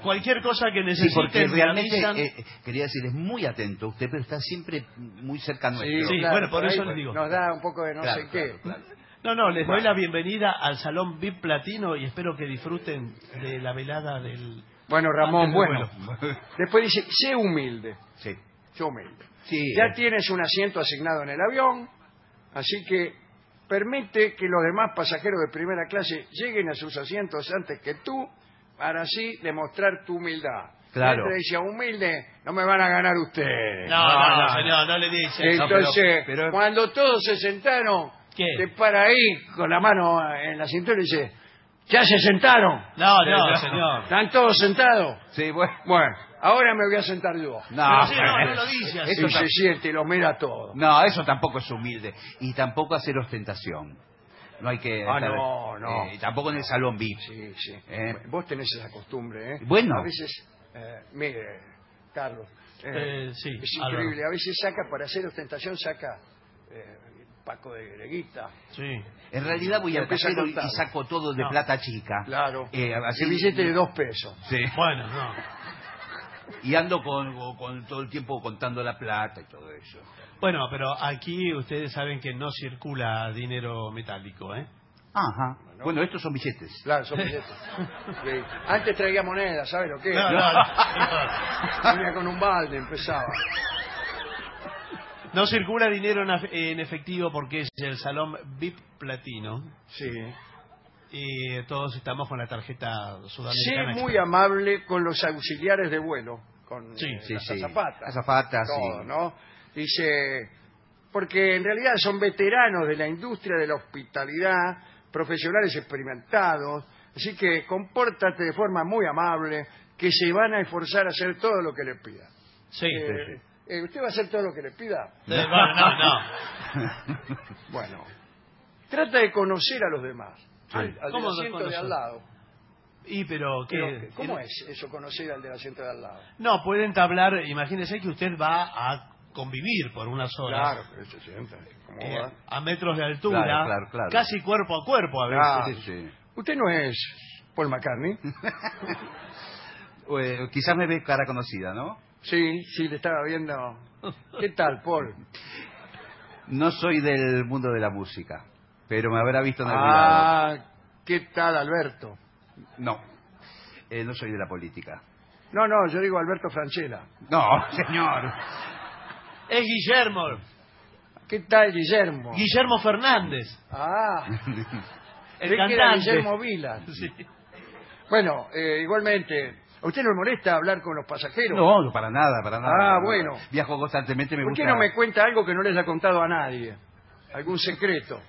Cualquier cosa que Sí, necesiten, porque me realmente, avisan. eh, quería decir, es muy atento usted, pero está siempre muy cerca nuestro. Sí, bueno, por eso les digo. Nos da un poco de no Claro, sé qué. claro, claro. No, no, les doy la bienvenida al Salón VIP Platino y espero que disfruten de la velada del... Bueno, Ramón, bueno. Después dice, sé humilde. Sí. Sé humilde. Sí, Ya eh, tienes un asiento asignado en el avión, así que permite que los demás pasajeros de primera clase lleguen a sus asientos antes que tú, para así demostrar tu humildad. Claro. Siempre decía, humilde, no me van a ganar ustedes. No, no, no, señor, no le dice. No, pero- Entonces, pero- cuando todos se sentaron, ¿Qué? te para ahí con la mano en la cintura y dice, ¿Ya se sentaron? No, no, señor. ¿Están todos sentados? Sí, bueno. Bueno, ahora me voy a sentar yo. No, Pero sí, no, no lo dice así. Y se siente y lo mira todo. No, eso tampoco es humilde. Y tampoco hacer ostentación. No hay que... Ah, estar- no, no. eh, tampoco en el salón VIP. Sí, sí. Eh. Vos tenés esa costumbre, ¿eh? Bueno. A veces, eh, mire, Carlos. Eh, sí, Es Álvaro. increíble. A veces saca, para hacer ostentación, saca eh, Paco de Greguita. Sí. En realidad voy al cajero y saco todo de No. plata chica. Claro. Eh, así- El billete de dos pesos. Sí. Bueno, no. Y ando con, con todo el tiempo contando la plata y todo eso. Bueno, pero aquí ustedes saben que no circula dinero metálico, ¿eh? Ajá. Bueno, estos son billetes. Claro, son billetes. [LAUGHS] Sí. Antes traía monedas, ¿sabes lo que? No, no, no. [LAUGHS] Venía con un balde, empezaba. No circula dinero en efectivo porque es el salón VIP platino Sí. Y todos estamos con la tarjeta sudamericana. muy amable con los auxiliares de vuelo, con Sí, eh, sí, las sí. azafatas. Azafatas, todo, sí. ¿no? Dice, porque en realidad son veteranos de la industria de la hospitalidad, profesionales experimentados, así que compórtate de forma muy amable, que se van a esforzar a hacer todo lo que les pida. Sí. Eh, eh, ¿Usted va a hacer todo lo que le pida? Bueno, no, no. [LAUGHS] Bueno, trata de conocer a los demás, al, al del ¿Cómo de asiento de al lado. Y pero, ¿qué? Pero, ¿Cómo es eso, conocer al del asiento de al lado? No, pueden entablar, imagínense que usted va a convivir por unas horas. Claro, pero se sienta. ¿Cómo eh, va? a metros de altura, Claro, claro, claro. casi cuerpo a cuerpo a veces. Claro. Usted no es Paul McCartney. [LAUGHS] Eh, quizás me ve cara conocida, ¿no? Sí, sí, le estaba viendo. ¿Qué tal, Paul? [LAUGHS] No soy del mundo de la música, pero me habrá visto en algún lado. Ah, ¿qué tal, Alberto? No, eh, no soy de la política. No, no, yo digo Alberto Franchella. No, [LAUGHS] señor. Es Guillermo, ¿Qué tal, Guillermo? Guillermo Fernández, Ah, [LAUGHS] el creí que era cantante. Guillermo Vila. Sí. Bueno, eh, igualmente, ¿a usted no le molesta hablar con los pasajeros? No, no, para nada, para nada. Ah, bueno. Viajo constantemente, me ¿Por gusta... qué no me cuenta algo que no le haya contado a nadie? ¿Algún secreto?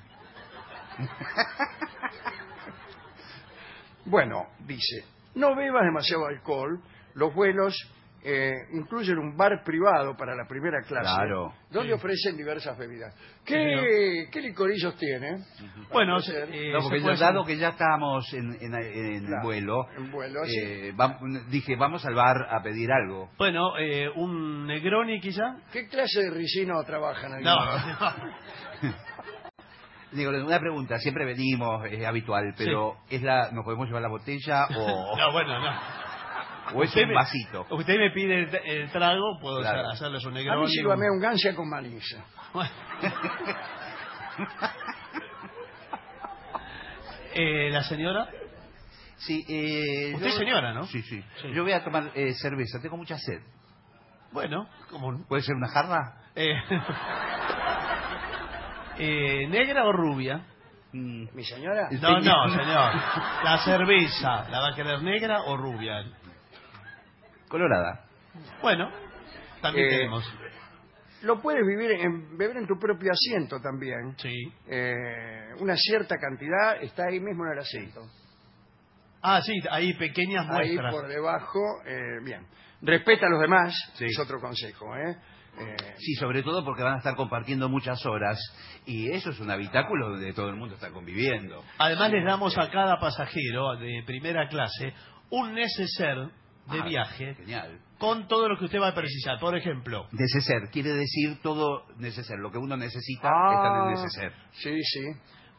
[LAUGHS] bueno, dice, no bebas demasiado alcohol, los vuelos eh, incluyen un bar privado para la primera clase, Claro. donde ofrecen diversas bebidas. ¿Qué, ¿qué licorillos tiene? Bueno, eh, No, porque se puede ya, dado que ya estábamos en, en, en Claro, vuelo, en vuelo, sí. eh, va- dije, vamos al bar a pedir algo. Bueno, eh, un Negroni quizá. ¿Qué clase de ricino trabajan ahí? No, [LAUGHS] no. Digo, una pregunta, siempre venimos, es habitual, pero es la, ¿nos podemos llevar la botella o, [LAUGHS] No, bueno, no. o es Usted un me- vasito? Usted me pide el, el trago, puedo Claro. hacer- hacerle su A mí sírvame un gancia con malisa. [LAUGHS] Eh, ¿La señora? Sí, eh, Usted es señora, ¿no? Sí, sí, Sí. Yo voy a tomar eh, cerveza, tengo mucha sed. Bueno, como... ¿Puede ser una jarra? Eh, [LAUGHS] eh, ¿Negra o rubia? Mm, ¿Mi señora? No, no, [LAUGHS] señor. La cerveza, ¿la va a querer negra o rubia? Colorada. Bueno, también Eh, tenemos. Lo puedes vivir en, beber en tu propio asiento también. Sí. Eh, una cierta cantidad está ahí mismo en el asiento. Ah, sí, hay pequeñas Ahí muestras. por debajo, eh, bien. Respeta a los demás, Sí. es otro consejo, ¿eh? Eh, Sí, sobre todo porque van a estar compartiendo muchas horas y eso es un habitáculo donde todo el mundo está conviviendo. Además les damos a cada pasajero de primera clase un neceser de Ah, viaje Genial. con todo lo que usted va a precisar. Por ejemplo, Neceser, quiere decir todo neceser. Lo que uno necesita ah, está en el neceser. Sí, sí.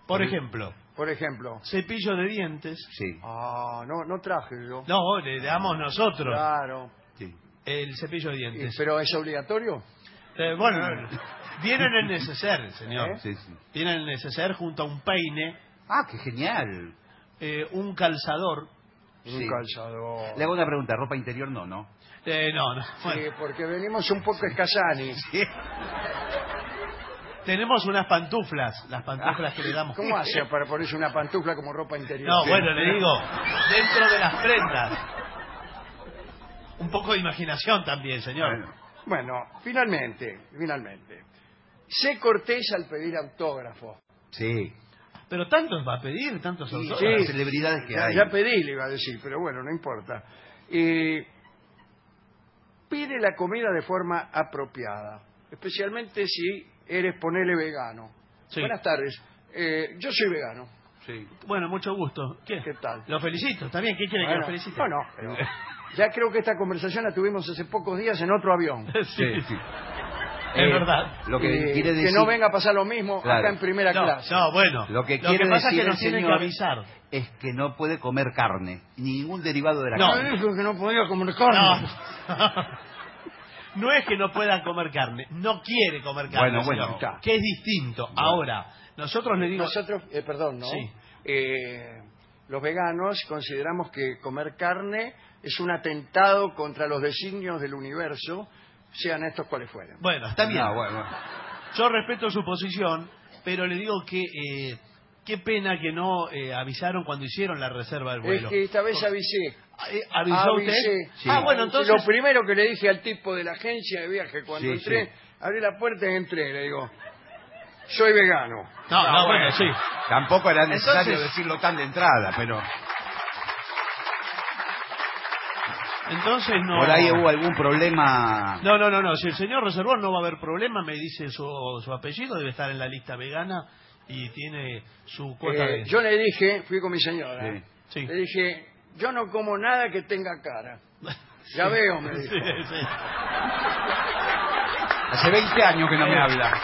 por ejemplo, Por ejemplo. cepillo de dientes. Sí, Ah, no, no traje yo. No, le damos nosotros Claro. El cepillo de dientes. ¿Pero es obligatorio? Eh, bueno, viene en el neceser, señor. [LAUGHS] ¿Eh? sí, sí. Viene en el neceser junto a un peine, Ah, qué genial. eh, un calzador. Sí. Un calzador. Le hago una pregunta, ropa interior no, ¿no? Eh, no, no. Sí, bueno, porque venimos un poco escasani. [LAUGHS] tenemos unas pantuflas, las pantuflas que le damos. ¿Cómo [LAUGHS] hace para ponerse una pantufla como ropa interior? No, bueno, le digo, dentro de las prendas. Un poco de imaginación también, señor. Bueno, bueno, finalmente, finalmente. Sé cortés al pedir autógrafo. Sí. Pero tantos va a pedir, tantos Sí, autores. ya, ya pedí, le iba a decir, pero bueno, no importa. Eh, pide la comida de forma apropiada, especialmente si eres, ponele, vegano. Sí. Buenas tardes, eh, yo soy vegano. Bueno, mucho gusto. ¿Qué? ¿Qué tal? Lo felicito. ¿Está bien? ¿Qué quiere que Bueno, lo felicite? no, no, pero [LAUGHS] ya creo que esta conversación la tuvimos hace pocos días en otro avión. [LAUGHS] Sí. Eh, Es verdad. Lo que Eh, quiere decir... no venga a pasar lo mismo Claro. acá en primera No, clase. no, bueno. Lo que Lo quiere que pasa es decir que nos tienen que señor avisar. es que no puede comer carne, ni ningún derivado de la No. carne. dijo que no podía comer carne. No [LAUGHS] es que no puedan comer carne, no quiere comer carne. Bueno, bueno, señor, está. que es distinto. Ahora, nosotros le digo... Nosotros, eh, perdón, ¿no? Sí. Eh, los veganos consideramos que comer carne es un atentado contra los designios del universo, sean estos cuales fueren. Bueno, está bien. No, bueno. Yo respeto su posición, pero le digo que eh, qué pena que no eh, avisaron cuando hicieron la reserva del Es vuelo. que esta vez avisé. Eh, ¿Avisó usted? Ah, bueno, entonces... Lo primero que le dije al tipo de la agencia de viaje cuando Sí, entré, sí. abrí la puerta y entré, le digo, soy vegano. No, no, bueno, sí. Tampoco era necesario Entonces- decirlo tan de entrada, pero Entonces no... por ahí hubo algún problema. No, no, no, no. Si el señor reservó no va a haber problema, me dice su, su apellido, debe estar en la lista vegana y tiene su cuota Eh, de... yo le dije, fui con mi señora, Sí. Sí. le dije, yo no como nada que tenga cara. [LAUGHS] Ya veo, me dijo. Sí, sí. Hace 20 años que no me habla.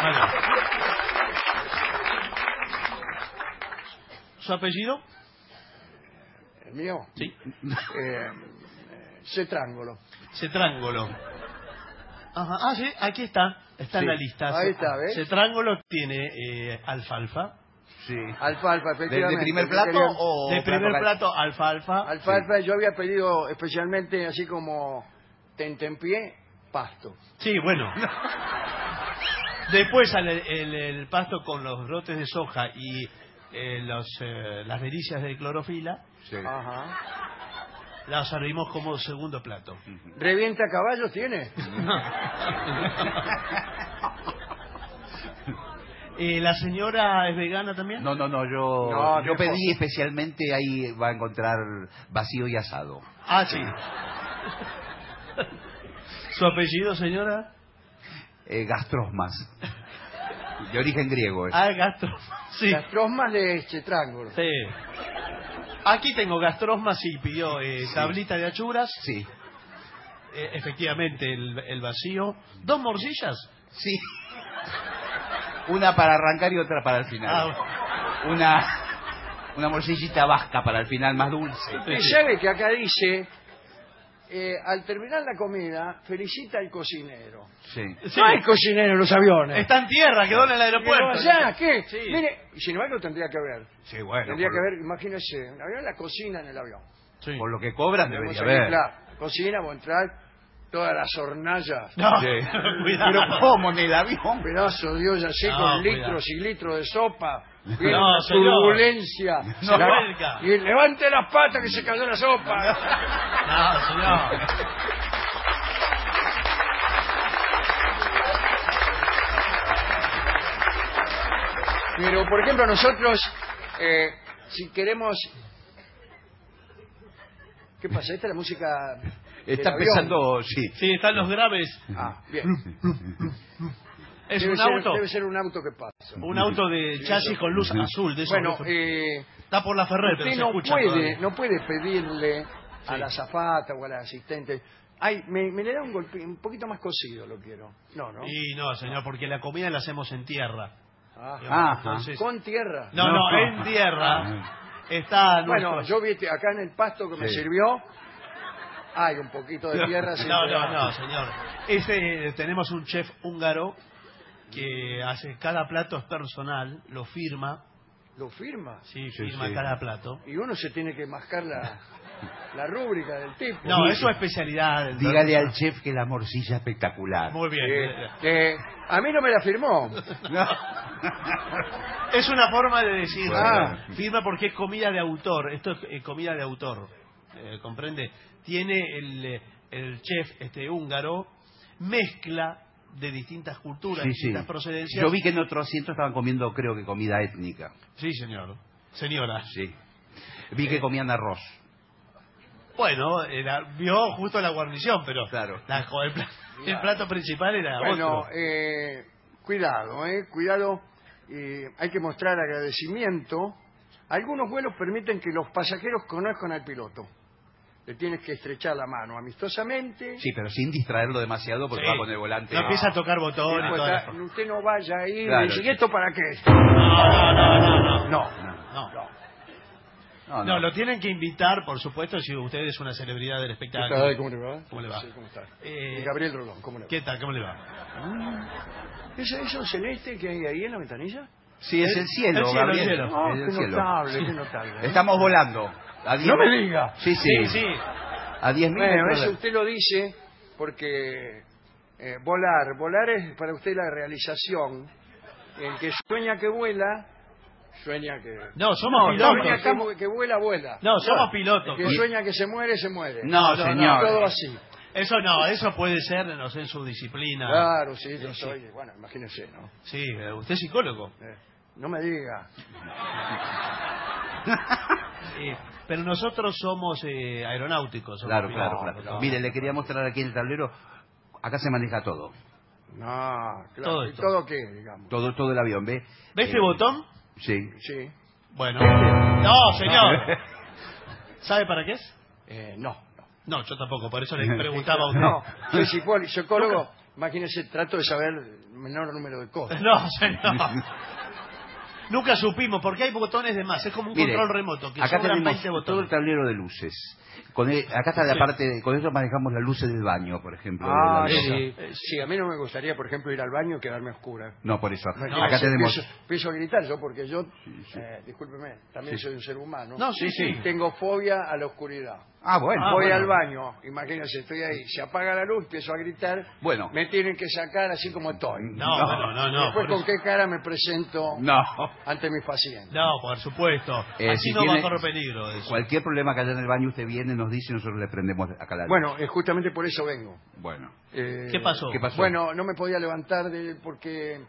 Bueno. ¿Su apellido? ¿El mío? Sí. [LAUGHS] Eh, Cetrángolo. Cetrángolo. Ajá. Ah, sí, aquí está. Está en Sí. la lista. Ahí está, ¿ves? Cetrángolo tiene eh, alfalfa. Sí. Alfalfa, ¿De, efectivamente. de primer que plato o de primer plato, alfalfa. Alfalfa, yo había pedido especialmente, así como tentempié, pasto. Sí, bueno. [LAUGHS] Después sale el, el pasto con los brotes de soja y eh, los, eh, las delicias de clorofila. Sí. Ajá. Las servimos como segundo plato. ¿Revienta caballos tiene? [LAUGHS] Eh, ¿La señora es vegana también? No, no, no, yo, No, yo mejor. pedí especialmente, ahí va a encontrar vacío y asado. Ah, sí. ¿Su apellido, señora? Eh, gastrosmas. De origen griego. es. Ah, gastro. [LAUGHS] Sí. Gastrosmas de Cetrángolo. sí. Aquí tengo gastrosmas y pidió eh, tablita de achuras. Sí. Eh, efectivamente, el, el vacío. ¿Dos morcillas? Sí. Una para arrancar y otra para el final. Ah, Una, una morcillita vasca para el final, más dulce. Y sabe que acá dice, eh, al terminar la comida, felicita al cocinero. Sí. sí. No hay cocinero en los aviones. Está en tierra, quedó en el aeropuerto. Pero allá, ¿qué? Sí. Mire, y sin embargo tendría que haber. Sí, bueno. tendría por, que haber, imagínese, un avión la cocina en el avión. Sí. por lo que cobran Tenemos debería haber. claro, cocina, vos entrar, todas las hornallas. No, Sí. [LAUGHS] cuidado. Pero ¿cómo en el avión? Pedazo de olla seco, No, cuidado. litros y litros de sopa. Viene No, señor. turbulencia. No La- vuelca. y levante las patas que se cayó la sopa. No, señor. Pero, por ejemplo, nosotros, eh, si queremos... ¿Qué pasa? ¿Esta es la música Está empezando, sí. Sí, están los graves. Ah, bien. Es debe un ser, auto. Debe ser un auto que pasa. Un auto de chasis con luz azul. De Bueno, eh, Está por la Ferrer, pero usted se no escucha puede, todavía. no puede pedirle a la zafata o al asistente... Ay, me, me le da un golpe, un poquito más cocido lo quiero. No, no. Y no, señor, porque la comida la hacemos en tierra. Ajá. Entonces- Con tierra. No, no, en tierra. Está Bueno, nuestro- yo vi este- acá en el pasto que me Sí. sirvió, hay un poquito de tierra. [LAUGHS] No, siempre no, hay. no, señor. Ese, tenemos un chef húngaro que hace cada plato es personal, lo firma. ¿Lo firma? Sí, firma sí. cada plato. Y uno se tiene que mascar la, la rúbrica del tipo. No, es su especialidad. del- Dígale al chef que la morcilla es espectacular. Muy bien. Eh, eh, a mí no me la firmó. [LAUGHS] Es una forma de decir, Bueno. ah, firma porque es comida de autor. Esto es eh, comida de autor. Eh, ¿Comprende? Tiene el, eh, el chef este húngaro, mezcla de distintas culturas, Sí, sí. distintas procedencias. Yo vi que en otro asiento estaban comiendo, creo que comida étnica. Sí, señor. Señora. Sí. Vi que comían arroz. Bueno, era, vio justo la guarnición, pero Claro. la- el, pla- el plato principal era Bueno, otro. eh, cuidado, eh, cuidado. eh, hay que mostrar agradecimiento. Algunos vuelos permiten que los pasajeros conozcan al piloto. Le tienes que estrechar la mano amistosamente. Sí, pero sin distraerlo demasiado porque Sí. va con el volante. No empieza a tocar botones y Pues, todas las ah, cosas. usted no vaya ahí Claro. y dice, ¿y esto para qué? No, no, no, no. No, No. No, No, lo tienen que invitar, por supuesto, si usted es una celebridad del ¿Qué espectáculo. ¿Cómo le va? ¿Cómo le va? Sí, ¿cómo está? Eh, Y Gabriel Rolón, ¿cómo le va? ¿Qué tal? ¿Cómo le va? ¿Ese es un celeste que hay ahí en la ventanilla? Sí, es el cielo, El cielo, Gabriel. el cielo. Ah, Es el qué cielo. notable, qué notable. ¿eh? Estamos volando. A diez- No me diga. Sí, sí. Sí, sí. A 10.000 Bueno, metros eso usted lo dice porque eh, volar, volar es para usted la realización. El que sueña que vuela, sueña que... No, somos sueña pilotos. que, vuela, vuela. No, somos pilotos. El que sueña que se muere, se muere. No, señor. Todo así. Eso no, eso puede ser, no sé, en su disciplina. Claro, sí, yo soy... Bueno, imagínese, ¿no? Sí, eh, usted es psicólogo. Eh, no me diga. [LAUGHS] Eh, pero nosotros somos eh, aeronáuticos. somos Claro, claro, claro. no. Mire, le quería mostrar aquí en el tablero. Acá se maneja todo. No, claro. Todo ¿Y esto. todo qué, digamos? Todo, todo el avión, ¿ve? ¿Ve este botón? Sí. Sí. Bueno. No, señor. [LAUGHS] ¿Sabe para qué es? Eh, no, no. No, yo tampoco, por eso le [LAUGHS] preguntaba a usted. No, soy [LAUGHS] psicólogo. Imagínese, trato de saber el menor número de cosas. No, señor. Nunca supimos, porque hay botones de más. Es como un Mire, control remoto, que acá tenemos 20 todo el tablero de luces. Con el- acá está la Sí. parte, con esto manejamos las luces del baño, por ejemplo. Ah, de la- sí. Sí, a mí no me gustaría, por ejemplo, ir al baño y quedarme oscura. No, por eso. No, acá sí, tenemos... A gritar yo, porque yo, eh, discúlpeme, también soy un ser humano. No, sí, sí. Tengo fobia a la oscuridad. Ah, bueno. Ah, Voy bueno. al baño, imagínense, estoy ahí, se apaga la luz, empiezo a gritar, Bueno. me tienen que sacar así como estoy. No, No. bueno, no, no. Después, ¿con qué cara me presento No. ante mis pacientes? No, por supuesto. Eh, Así si no va a correr peligro. eso. Cualquier problema que haya en el baño, usted viene, nos dice y nosotros le prendemos acá la luz. Bueno, eh, justamente por eso vengo. Bueno. Eh, ¿Qué pasó? ¿Qué pasó? Bueno, no me podía levantar de, porque,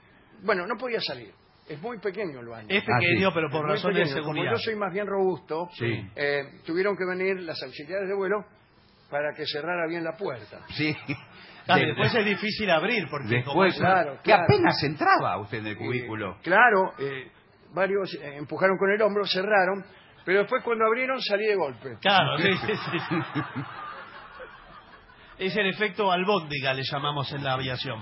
bueno, no podía salir. Es muy pequeño el baño. Es Ah, pequeño, sí. pero por razones de seguridad. Como yo soy más bien robusto, Sí. eh, tuvieron que venir las auxiliares de vuelo para que cerrara bien la puerta. Sí. Claro, después es difícil abrir, porque como Después, es- Claro, que claro. apenas entraba usted en el cubículo. Eh, claro, eh, varios eh, empujaron con el hombro, cerraron, pero después cuando abrieron salí de golpe. Claro, sí, [LAUGHS] sí, sí. [LAUGHS] Es el efecto albóndiga, le llamamos en la aviación.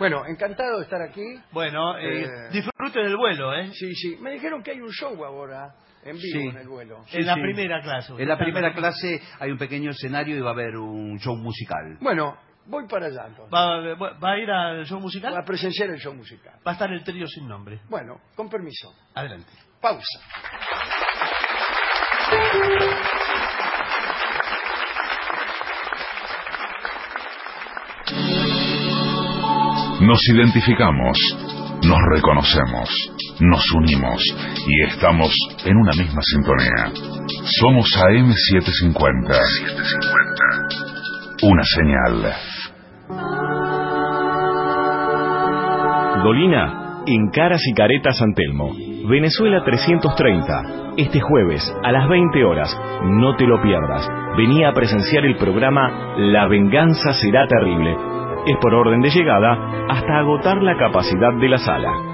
Bueno, encantado de estar aquí. Bueno, eh, Eh. disfrute del vuelo, ¿eh? Sí, sí. Me dijeron que hay un show ahora en vivo Sí. en el vuelo. en la sí. primera clase. En la primera clase hay un pequeño escenario y va a haber un show musical. Bueno, voy para allá entonces. ¿Va, va- va a ir al show musical? A presenciar el show musical. Va a estar el trío sin nombre. Bueno, con permiso. Adelante. Pausa. Nos identificamos, nos reconocemos, nos unimos y estamos en una misma sintonía. Somos AM750. Una señal. Dolina, en Caras y Caretas San Telmo, Venezuela 330. Este jueves a las 20 horas, no te lo pierdas. Venía a presenciar el programa La venganza será terrible. Es por orden de llegada hasta agotar la capacidad de la sala.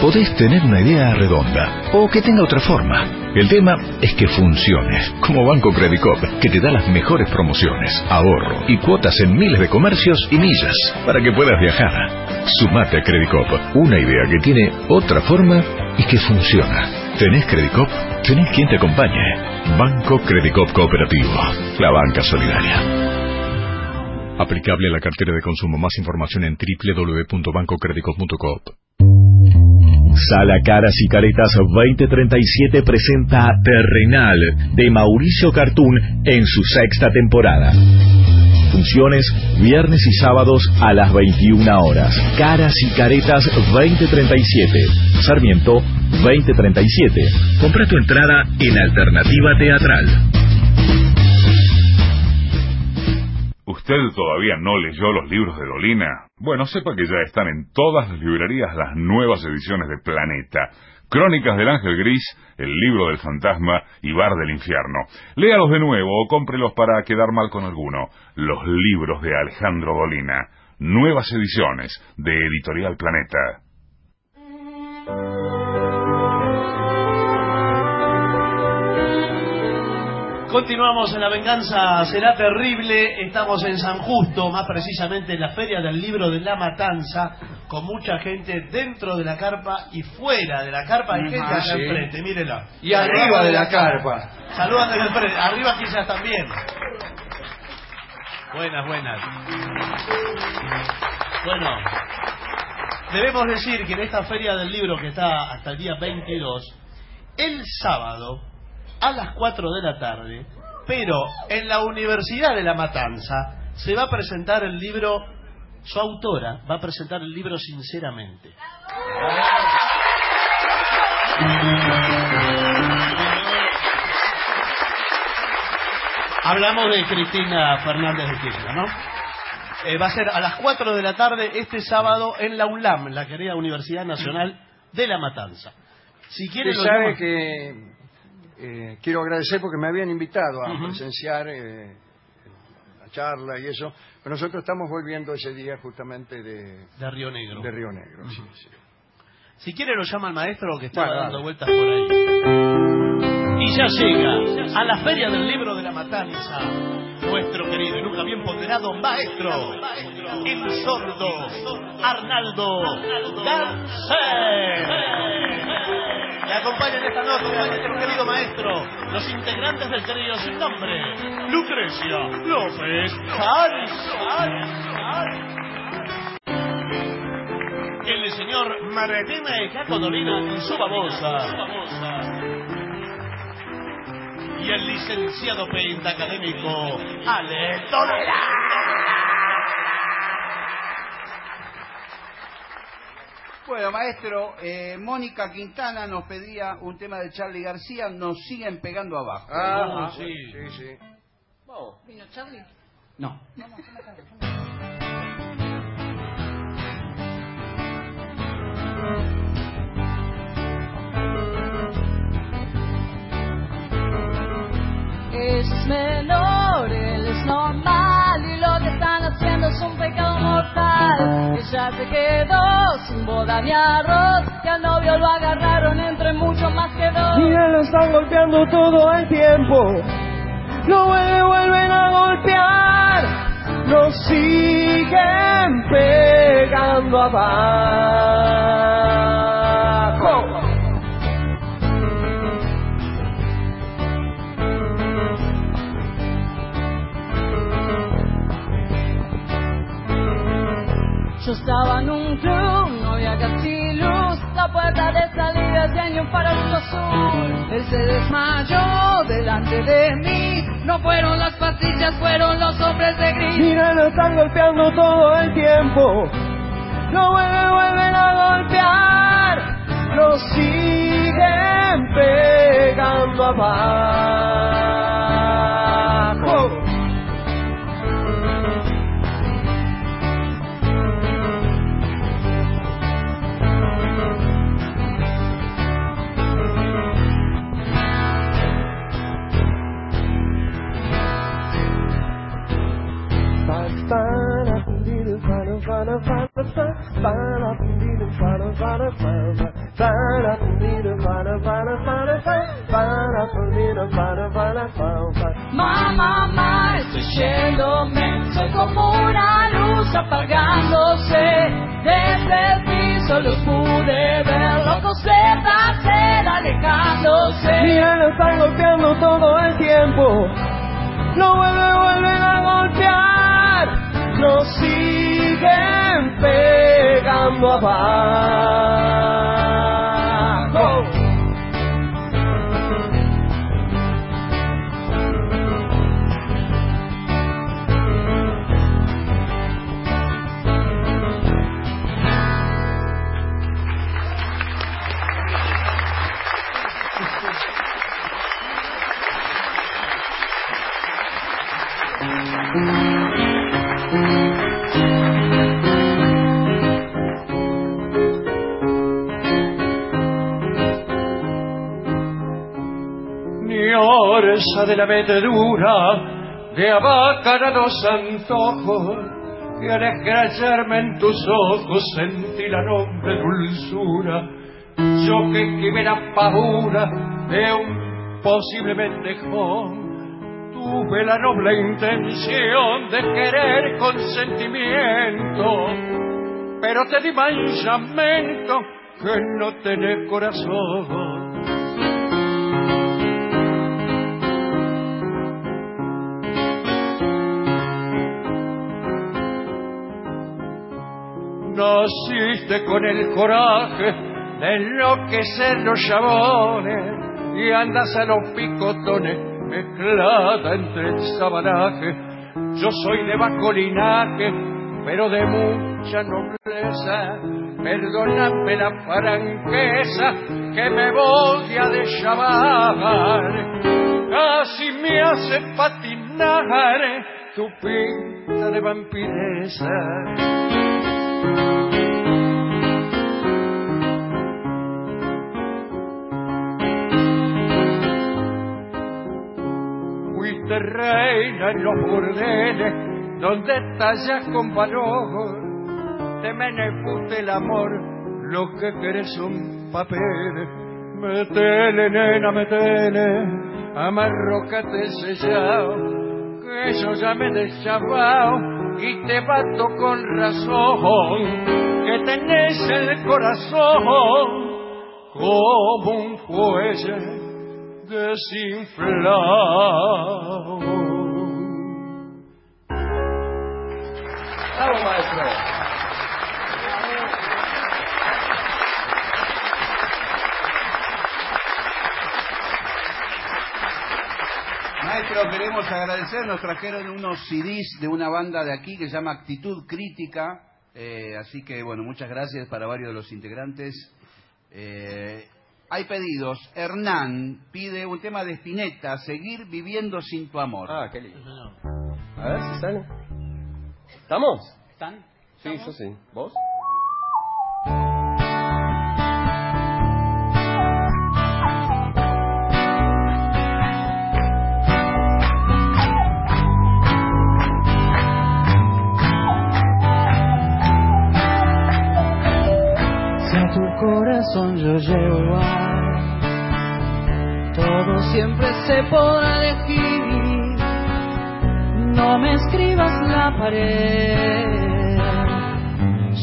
Podés tener una idea redonda o que tenga otra forma. El tema es que funcione, como Banco Credicop, que te da las mejores promociones, ahorro y cuotas en miles de comercios y millas para que puedas viajar. Sumate a Credicop, una idea que tiene otra forma y que funciona. ¿Tenés Credicop? Tenés quien te acompañe. Banco Credicop Cooperativo, la banca solidaria. Aplicable a la cartera de consumo. Más información en www.bancocredicop.coop. Sala Caras y Caretas 2037 presenta Terrenal de Mauricio Cartoon en su sexta temporada. Funciones viernes y sábados a las 21 horas. Caras y Caretas 2037. Sarmiento 2037. Compra tu entrada en Alternativa Teatral. usted todavía no leyó los libros de Dolina, bueno, sepa que ya están en todas las librerías las nuevas ediciones de Planeta. Crónicas del Ángel Gris, El libro del fantasma y Bar del infierno. Léalos de nuevo o cómprelos para quedar mal con alguno. Los libros de Alejandro Dolina. Nuevas ediciones de Editorial Planeta. Continuamos en La Venganza Será Terrible. Estamos en San Justo, más precisamente en la Feria del Libro de la Matanza, con mucha gente dentro de la carpa y fuera de la carpa. Hay gente Ah, acá sí. enfrente, mírela. Y arriba de la carpa. Saludan desde el frente. Arriba quizás también. Buenas, buenas. Bueno, debemos decir que en esta Feria del Libro que está hasta el día 22, el sábado a las 4 de la tarde, pero en la Universidad de La Matanza se va a presentar el libro, su autora va a presentar el libro Sinceramente. Hablamos de Cristina Fernández de Kirchner, ¿no? Eh, va a ser a las 4 de la tarde este sábado en la UNLAM, la querida Universidad Nacional de La Matanza. Si quiere sabe que eh, quiero agradecer porque me habían invitado a presenciar eh, la charla y eso, pero nosotros estamos volviendo ese día justamente de, de Río Negro. de Río Negro. sí, sí. Si quiere lo llama el maestro que está Bueno, dando dale. vueltas por ahí. Y ya llega a la Feria del Libro de la Matanza nuestro querido y nunca bien ponderado maestro, el sordo Arnaldo Garcés. Le acompañan esta noche a nuestro querido maestro, los integrantes del trío sin nombre, Lucrecia López Hans. El señor Cacodolina y su babosa. Y el licenciado pentacadémico Ale Tolera. Bueno, maestro, eh, Mónica Quintana nos pedía un tema de Charlie García, nos siguen pegando abajo. Ah, sí. sí, sí. ¿Vino Charlie? No. Es menor, pecado mortal. Ella se quedó sin boda ni arroz, que al novio lo agarraron entre muchos más que dos. Mira, lo están golpeando todo el tiempo. Lo vuelven, a golpear. Lo siguen pegando abajo. Yo estaba en un club, no había casi luz. La puerta de salida tenía un farolito azul. Él se desmayó delante de mí. No fueron las pastillas, fueron los hombres de gris. Mira, lo están golpeando todo el tiempo. Lo vuelven, vuelven a golpear. Lo siguen pegando abajo. Mamá, mamá, estoy yéndome. Soy como una luz apagándose. Desde el piso los pude ver. Locos de placer alejándose. Mira, lo están golpeando todo el tiempo. Lo vuelven, vuelven a golpear. Lo siguen pegando abajo. Mm. Fuerza de la metedura de abacarados antojos y al escracharme en tus ojos sentí la noble dulzura. Yo que quemé la pavura de un posible mendejón tuve la noble intención de querer con sentimiento pero te di manchamiento que no tenés corazón Naciste con el coraje de enloquecer los chabones y andas a los picotones mezclada entre el sabanaje. Yo soy de bajo linaje, pero de mucha nobleza. Perdóname la franqueza que me voy a deschavar. Casi me hace patinar tu pinta de vampireza. Fuiste reina en los burdeles donde tallas con valor. Te menefute el amor, lo que querés son papeles. Metele, nena, metele, amarrocate sellao, que yo ya me he deschavao y te bato con razón, que tenés el corazón como un fuelle desinflado. Bravo. Maestro, queremos agradecer, nos trajeron unos CDs de una banda de aquí que se llama Actitud Crítica, eh, así que bueno, muchas gracias para varios de los integrantes. Eh, hay pedidos. Hernán pide un tema de Spinetta, Seguir viviendo sin tu amor. Ah, qué lindo. A ver si sale. ¿Estamos? ¿Están? Sí, yo sí. ¿Vos? Corazón yo llego igual, todo siempre se podrá elegir. No me escribas la pared,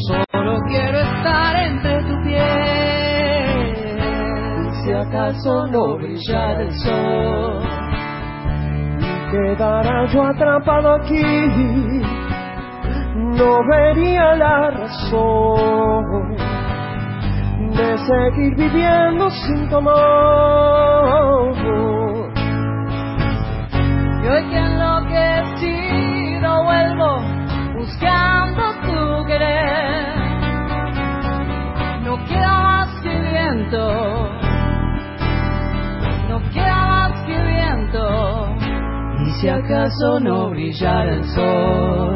solo quiero estar entre tu piel. Si acaso no brillara el sol, y quedara yo atrapado aquí, no vería la razón de seguir viviendo sin tu amor. Y hoy que enloquecido vuelvo buscando tu querer. No queda más que viento, no queda más que viento. Y si acaso no brillara el sol,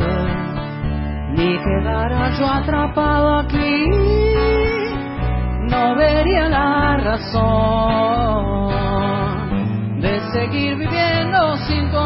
ni quedara yo atrapado aquí no vería la razón de seguir viviendo sin tu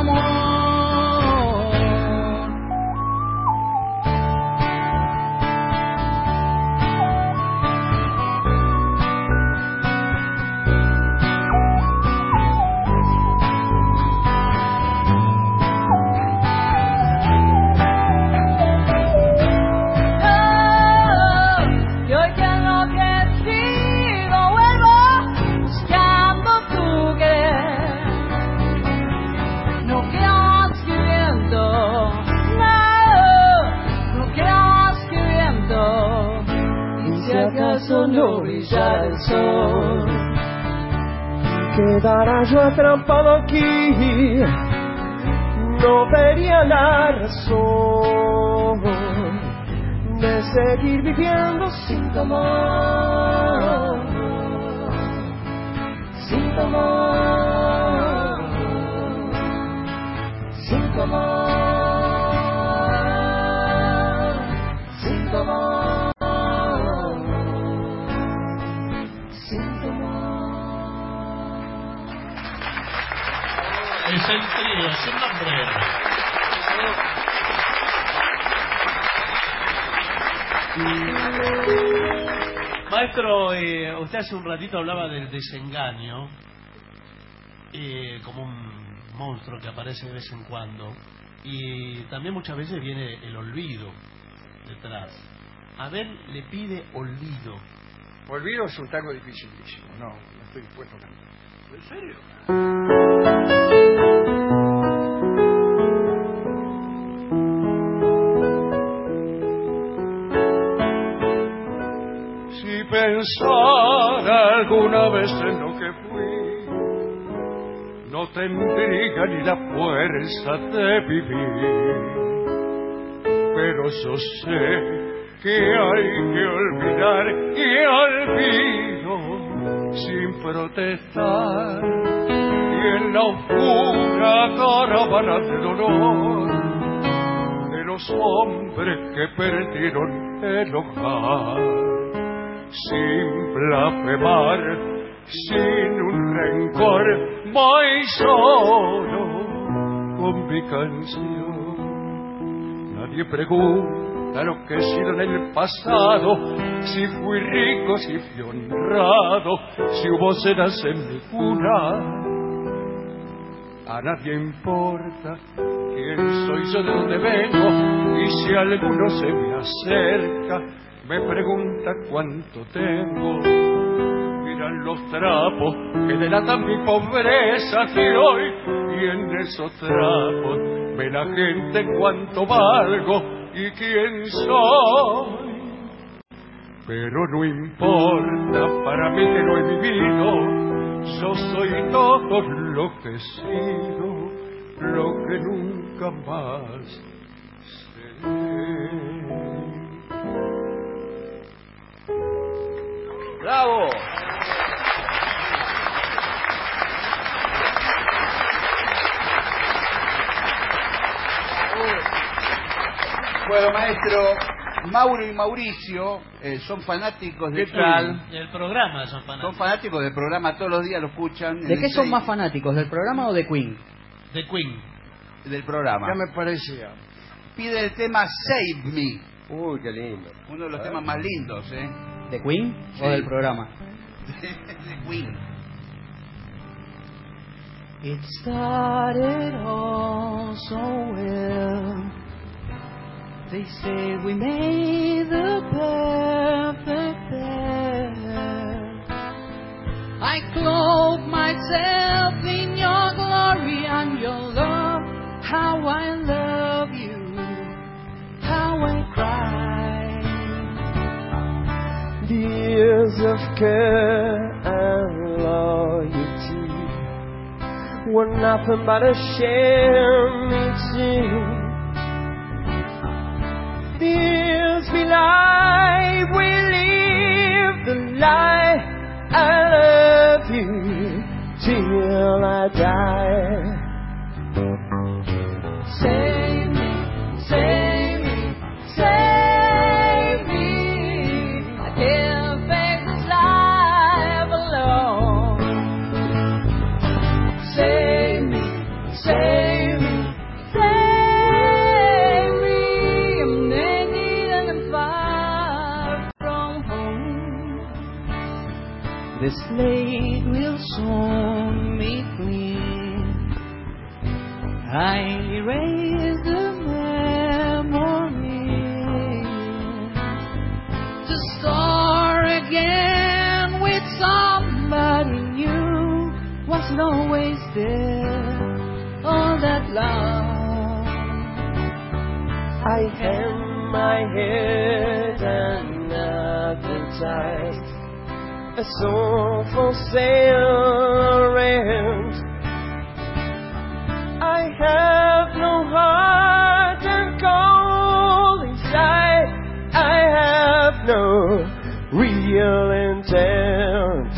no brillara el sol, quedara yo atrapado aquí, no vería la razón de seguir viviendo sin tu amor, sin tu amor, sin tu amor, su nombre. Maestro, eh, usted hace un ratito hablaba del desengaño eh, como un monstruo que aparece de vez en cuando y también muchas veces viene el olvido detrás. A ver, le pide olvido. Olvido es un tango dificilísimo. No, no estoy dispuesto a cantar. ¿En serio? Si pensara alguna vez en lo que fui, no tendría ni la fuerza de vivir. Pero yo sé que hay que olvidar y olvido sin protestar. Y en la oscura caravana del dolor de los hombres que perdieron el hogar sin blasfemar, sin un rencor, voy solo con mi canción. Nadie pregunta lo que he sido en el pasado, si fui rico, si fui honrado, si hubo cenas en mi cuna. A nadie importa quién soy yo, de dónde vengo, y si alguno se me acerca, me pregunta cuánto tengo. Miran los trapos que delatan mi pobreza de hoy, y en esos trapos ve la gente cuánto valgo y quién soy. Pero no importa para mí que no he vivido, yo soy todo lo que he sido, lo que nunca más ¡Bravo! Bueno, maestro, Mauro y Mauricio eh, son fanáticos de ¿Qué tal? Del programa son fanáticos. Son fanáticos del programa, todos los días lo escuchan. ¿De qué son seis- más fanáticos? ¿Del programa o de Queen? De Queen. Del programa. Ya me parecía. Pide el tema Save Me. Uy, qué lindo. Uno de los temas más lindos, ¿eh? ¿De Queen Sí. o del programa? de Queen. It started all so well. They say we made the perfect pair. I clothe myself in your glory and your love. How I love you, how I cry. Years of care and loyalty were nothing but a sham each year. The years we live the lie. I love you till I die. Save The slate will soon be clean. I erase the memory to start again with somebody new. Wasn't always there all that long. I hang my head and advertise a song for sale around. I have no heart and cold inside. I have no real intent.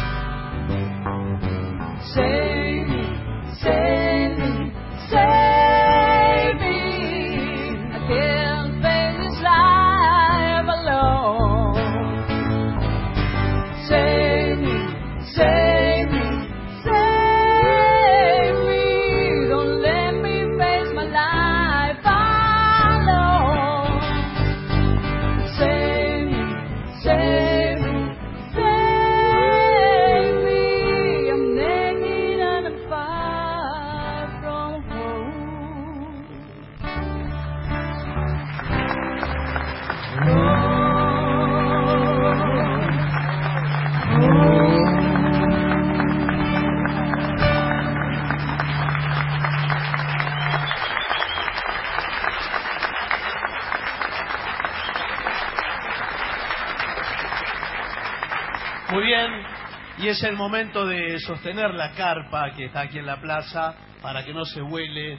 Y es el momento de sostener la carpa que está aquí en la plaza para que no se huele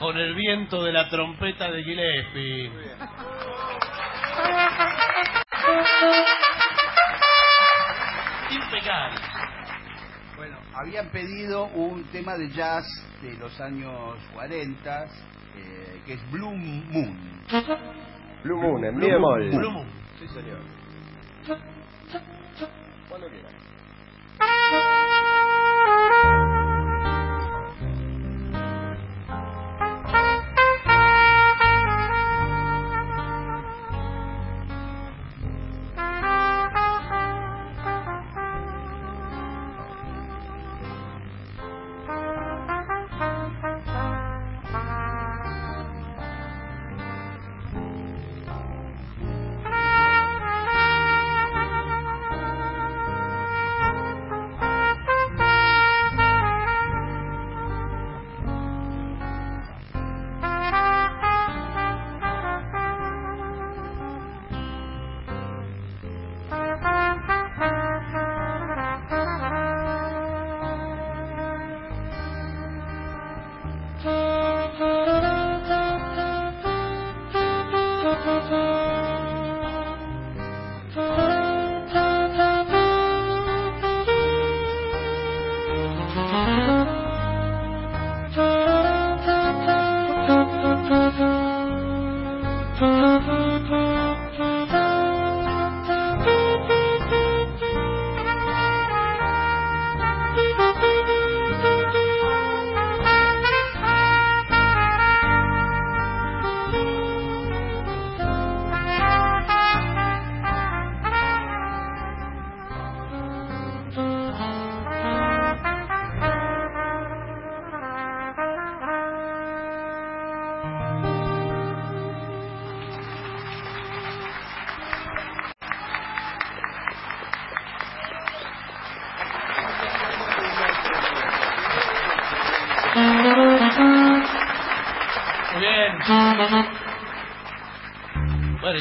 con el viento de la trompeta de Gillespie. Impecable. Bueno, habían pedido un tema de jazz de los años 40, eh, que es Blue Moon. Blue Moon, en mi Blue Moon. bemol. Blue Moon. Sí, señor. Cuando quiera. Muy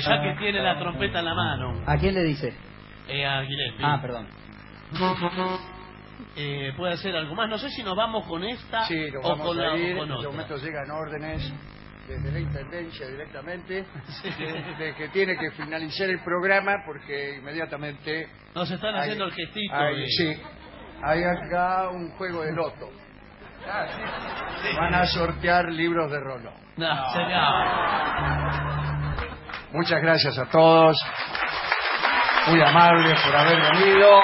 Bueno, ya que tiene la trompeta en la mano, ¿A quién le dice? eh, a Gillespie. Ah, perdón. Eh, puede hacer algo más. No sé si nos vamos con esta Sí, o vamos con, la, a ir. o con En este otra. momento llegan órdenes desde la Intendencia directamente [LAUGHS] de, de que tiene que finalizar el programa porque inmediatamente... Nos están hay- haciendo el gestito. hay- de- Sí, hay acá un juego de loto. Van a sortear libros de Rolón. No, señor. Muchas gracias a todos. Muy amables por haber venido.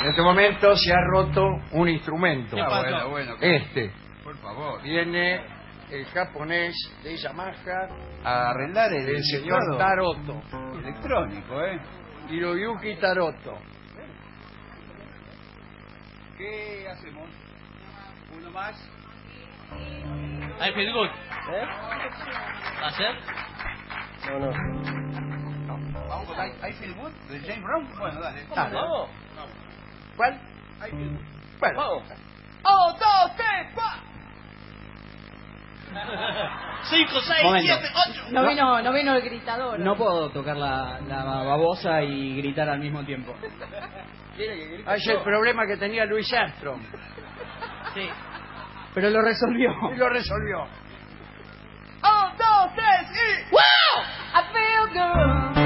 En este momento se ha roto un instrumento. ¿Qué pasó? Ah, bueno, bueno, ¿qué? Este. Por favor. Viene el japonés de Yamaha A arreglar el, el señor teclado Taroto. Electrónico, ¿eh? Hiroyuki Taroto. ¿Qué hacemos? ¿Uno más? I feel good. ¿Eh? ¿Va a ser? No, no. Vamos con I, I Feel Good de James Brown. Bueno, dale. Dale. Vamos. ¿Cuál? I Feel Good. Bueno, Vamos. ¡Oh, dos, tres, cuatro! [LAUGHS] Cinco, seis, Momento. siete, ocho. No vino, no vino el gritador. No puedo tocar la, la babosa y gritar al mismo tiempo. Ah, es el problema que tenía Luis Armstrong. Sí. Pero lo resolvió. Y lo resolvió. ¡Oh, dos, tres y... Wow! I feel good.